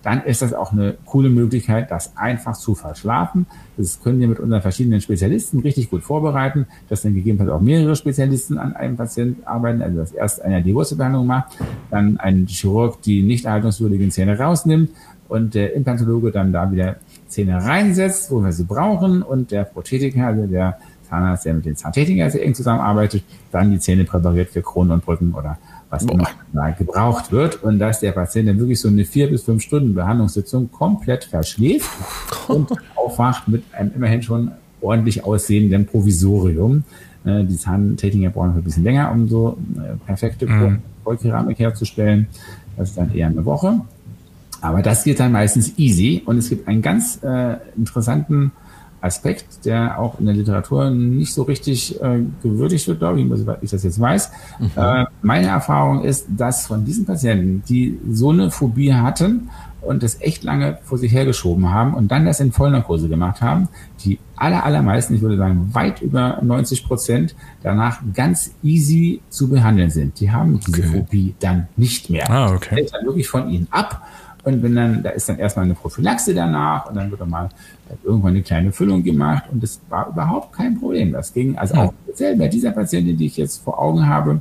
dann ist das auch eine coole Möglichkeit, das einfach zu verschlafen. Das können wir mit unseren verschiedenen Spezialisten richtig gut vorbereiten, dass dann gegebenenfalls auch mehrere Spezialisten an einem Patienten arbeiten. Also dass erst einer die Wurzelbehandlung macht, dann ein Chirurg die nicht erhaltungswürdigen Zähne rausnimmt und der Implantologe dann da wieder Zähne reinsetzt, wo wir sie brauchen und der Prothetiker, also der Zahnarzt, der mit den Zahntechnikern sehr eng zusammenarbeitet, dann die Zähne präpariert für Kronen und Brücken oder was immer gebraucht wird und dass der Patient dann wirklich so eine vier bis fünf Stunden Behandlungssitzung komplett verschläft <laughs> und aufwacht mit einem immerhin schon ordentlich aussehenden Provisorium. Äh, die Zahntechniker brauchen ein bisschen länger, um so äh, perfekte mhm. Vollkeramik herzustellen. Das ist dann eher eine Woche. Aber das geht dann meistens easy und es gibt einen ganz äh, interessanten Aspekt, der auch in der Literatur nicht so richtig äh, gewürdigt wird, glaube ich, soweit ich das jetzt weiß. Mhm. Äh, meine Erfahrung ist, dass von diesen Patienten, die so eine Phobie hatten und das echt lange vor sich hergeschoben haben und dann das in Vollnarkose gemacht haben, die aller, allermeisten, ich würde sagen weit über 90 Prozent, danach ganz easy zu behandeln sind. Die haben diese okay. Phobie dann nicht mehr. Ah, okay. Das fällt dann wirklich von ihnen ab und wenn dann, da ist dann erstmal eine Prophylaxe danach und dann wird dann mal irgendwann eine kleine Füllung gemacht und das war überhaupt kein Problem. Das ging also auch speziell bei dieser Patientin, die ich jetzt vor Augen habe,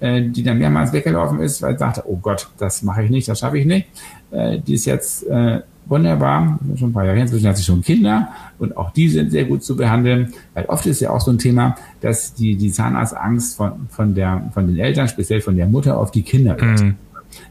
äh, die dann mehrmals weggelaufen ist, weil sie dachte, oh Gott, das mache ich nicht, das schaffe ich nicht. Äh, die ist jetzt äh, wunderbar, schon ein paar Jahre inzwischen hat sie schon Kinder und auch die sind sehr gut zu behandeln, weil oft ist ja auch so ein Thema, dass die, die Zahnarztangst von, von, der, von den Eltern, speziell von der Mutter auf die Kinder. Mhm.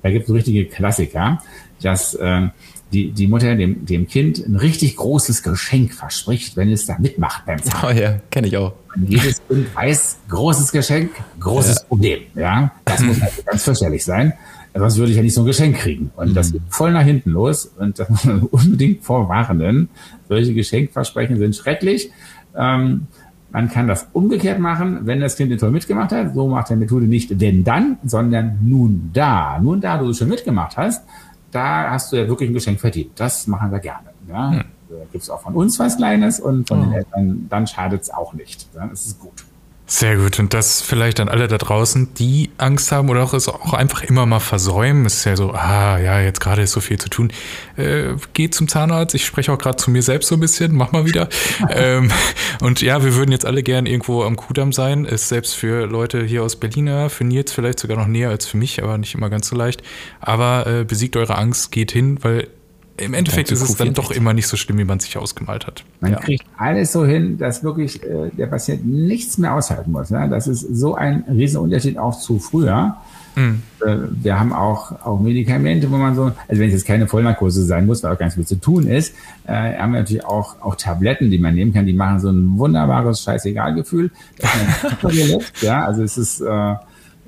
Da gibt es so richtige Klassiker dass äh, die, die Mutter dem, dem Kind ein richtig großes Geschenk verspricht, wenn es da mitmacht beim Zahn. Oh ja, kenne ich auch. Und jedes Kind weiß, großes Geschenk, großes ja. Problem. Ja, das muss also ganz fürchterlich sein. Sonst würde ich ja nicht so ein Geschenk kriegen. Und mhm. das geht voll nach hinten los. Und das muss man <laughs> unbedingt vorwarnen. Solche Geschenkversprechen sind schrecklich. Ähm, man kann das umgekehrt machen, wenn das Kind den Toll mitgemacht hat. So macht der Methode nicht wenn dann, sondern nun da. Nun da du es schon mitgemacht hast, da hast du ja wirklich ein Geschenk verdient. Das machen wir gerne. Ja? Hm. Da gibt es auch von uns was Kleines und von oh. den Eltern, dann schadet es auch nicht. Dann ist es gut. Sehr gut. Und das vielleicht an alle da draußen, die Angst haben oder auch es auch einfach immer mal versäumen. Es ist ja so, ah ja, jetzt gerade ist so viel zu tun. Äh, geht zum Zahnarzt. Ich spreche auch gerade zu mir selbst so ein bisschen. Mach mal wieder. <laughs> ähm, und ja, wir würden jetzt alle gern irgendwo am Kudamm sein. Ist selbst für Leute hier aus Berliner, für Nils vielleicht sogar noch näher als für mich, aber nicht immer ganz so leicht. Aber äh, besiegt eure Angst, geht hin, weil im Endeffekt ist es dann doch immer nicht so schlimm, wie man sich ausgemalt hat. Man ja. kriegt alles so hin, dass wirklich äh, der Patient nichts mehr aushalten muss. Ne? Das ist so ein Riesenunterschied auch zu früher. Mhm. Äh, wir haben auch, auch Medikamente, wo man so, also wenn es jetzt keine Vollnarkose sein muss, weil auch ganz viel zu tun ist, äh, haben wir natürlich auch, auch Tabletten, die man nehmen kann, die machen so ein wunderbares Scheißegal-Gefühl. <laughs> ja, also es ist, äh,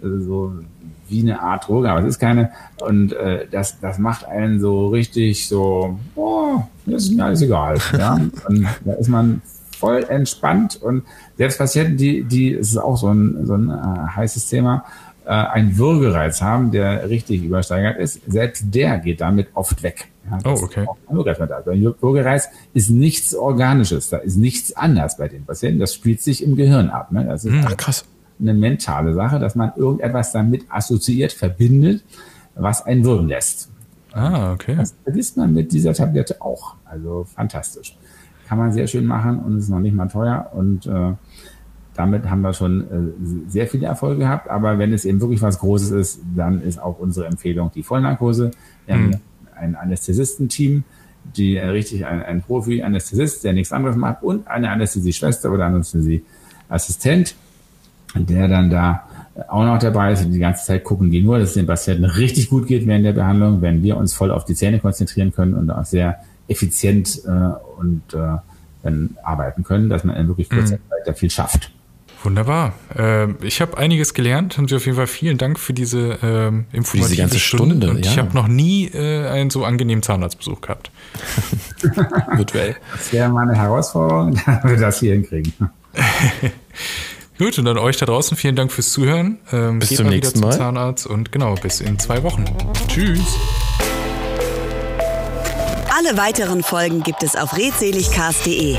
so wie eine Art Droge, aber es ist keine. Und äh, das, das macht einen so richtig so, oh, das ist mir alles egal. Ja? Und da ist man voll entspannt und selbst Patienten, die, die, es ist auch so ein, so ein äh, heißes Thema, äh, einen Würgereiz haben, der richtig übersteigert ist, selbst der geht damit oft weg. Ja, oh, okay. Würgereiz ist nichts Organisches, da ist nichts anders bei den Patienten, das spielt sich im Gehirn ab. Ne? Das ist hm, krass. Eine mentale Sache, dass man irgendetwas damit assoziiert, verbindet, was einen würgen lässt. Ah, okay. Das vergisst man mit dieser Tablette auch. Also fantastisch kann man sehr schön machen und ist noch nicht mal teuer. Und äh, damit haben wir schon äh, sehr viele Erfolge gehabt. Aber wenn es eben wirklich was Großes ist, dann ist auch unsere Empfehlung die Vollnarkose. Wir mhm. haben ein Anästhesistenteam, die äh, richtig ein, ein Profi-Anästhesist, der nichts anderes macht, und eine Anästhesieschwester oder Anästhesieassistent, der dann da auch noch dabei ist und die ganze Zeit gucken die nur, dass es den Patienten richtig gut geht während der Behandlung, wenn wir uns voll auf die Zähne konzentrieren können und auch sehr effizient äh, und äh, dann arbeiten können, dass man in wirklich kurzer mhm. Zeit da viel schafft. Wunderbar. Äh, ich habe einiges gelernt. Sie auf jeden Fall vielen Dank für diese ähm, informative diese ganze Stunde. Stunde und ja. ich habe noch nie äh, einen so angenehmen Zahnarztbesuch gehabt. <laughs> Virtuell. Das wäre mal eine Herausforderung, <laughs> dass wir das hier hinkriegen. <laughs> Gut, und dann euch da draußen vielen Dank fürs Zuhören. Ähm, bis zum nächsten Mal. Zahnarzt und genau, bis in zwei Wochen. Tschüss. Alle weiteren Folgen gibt es auf redseligcast.de.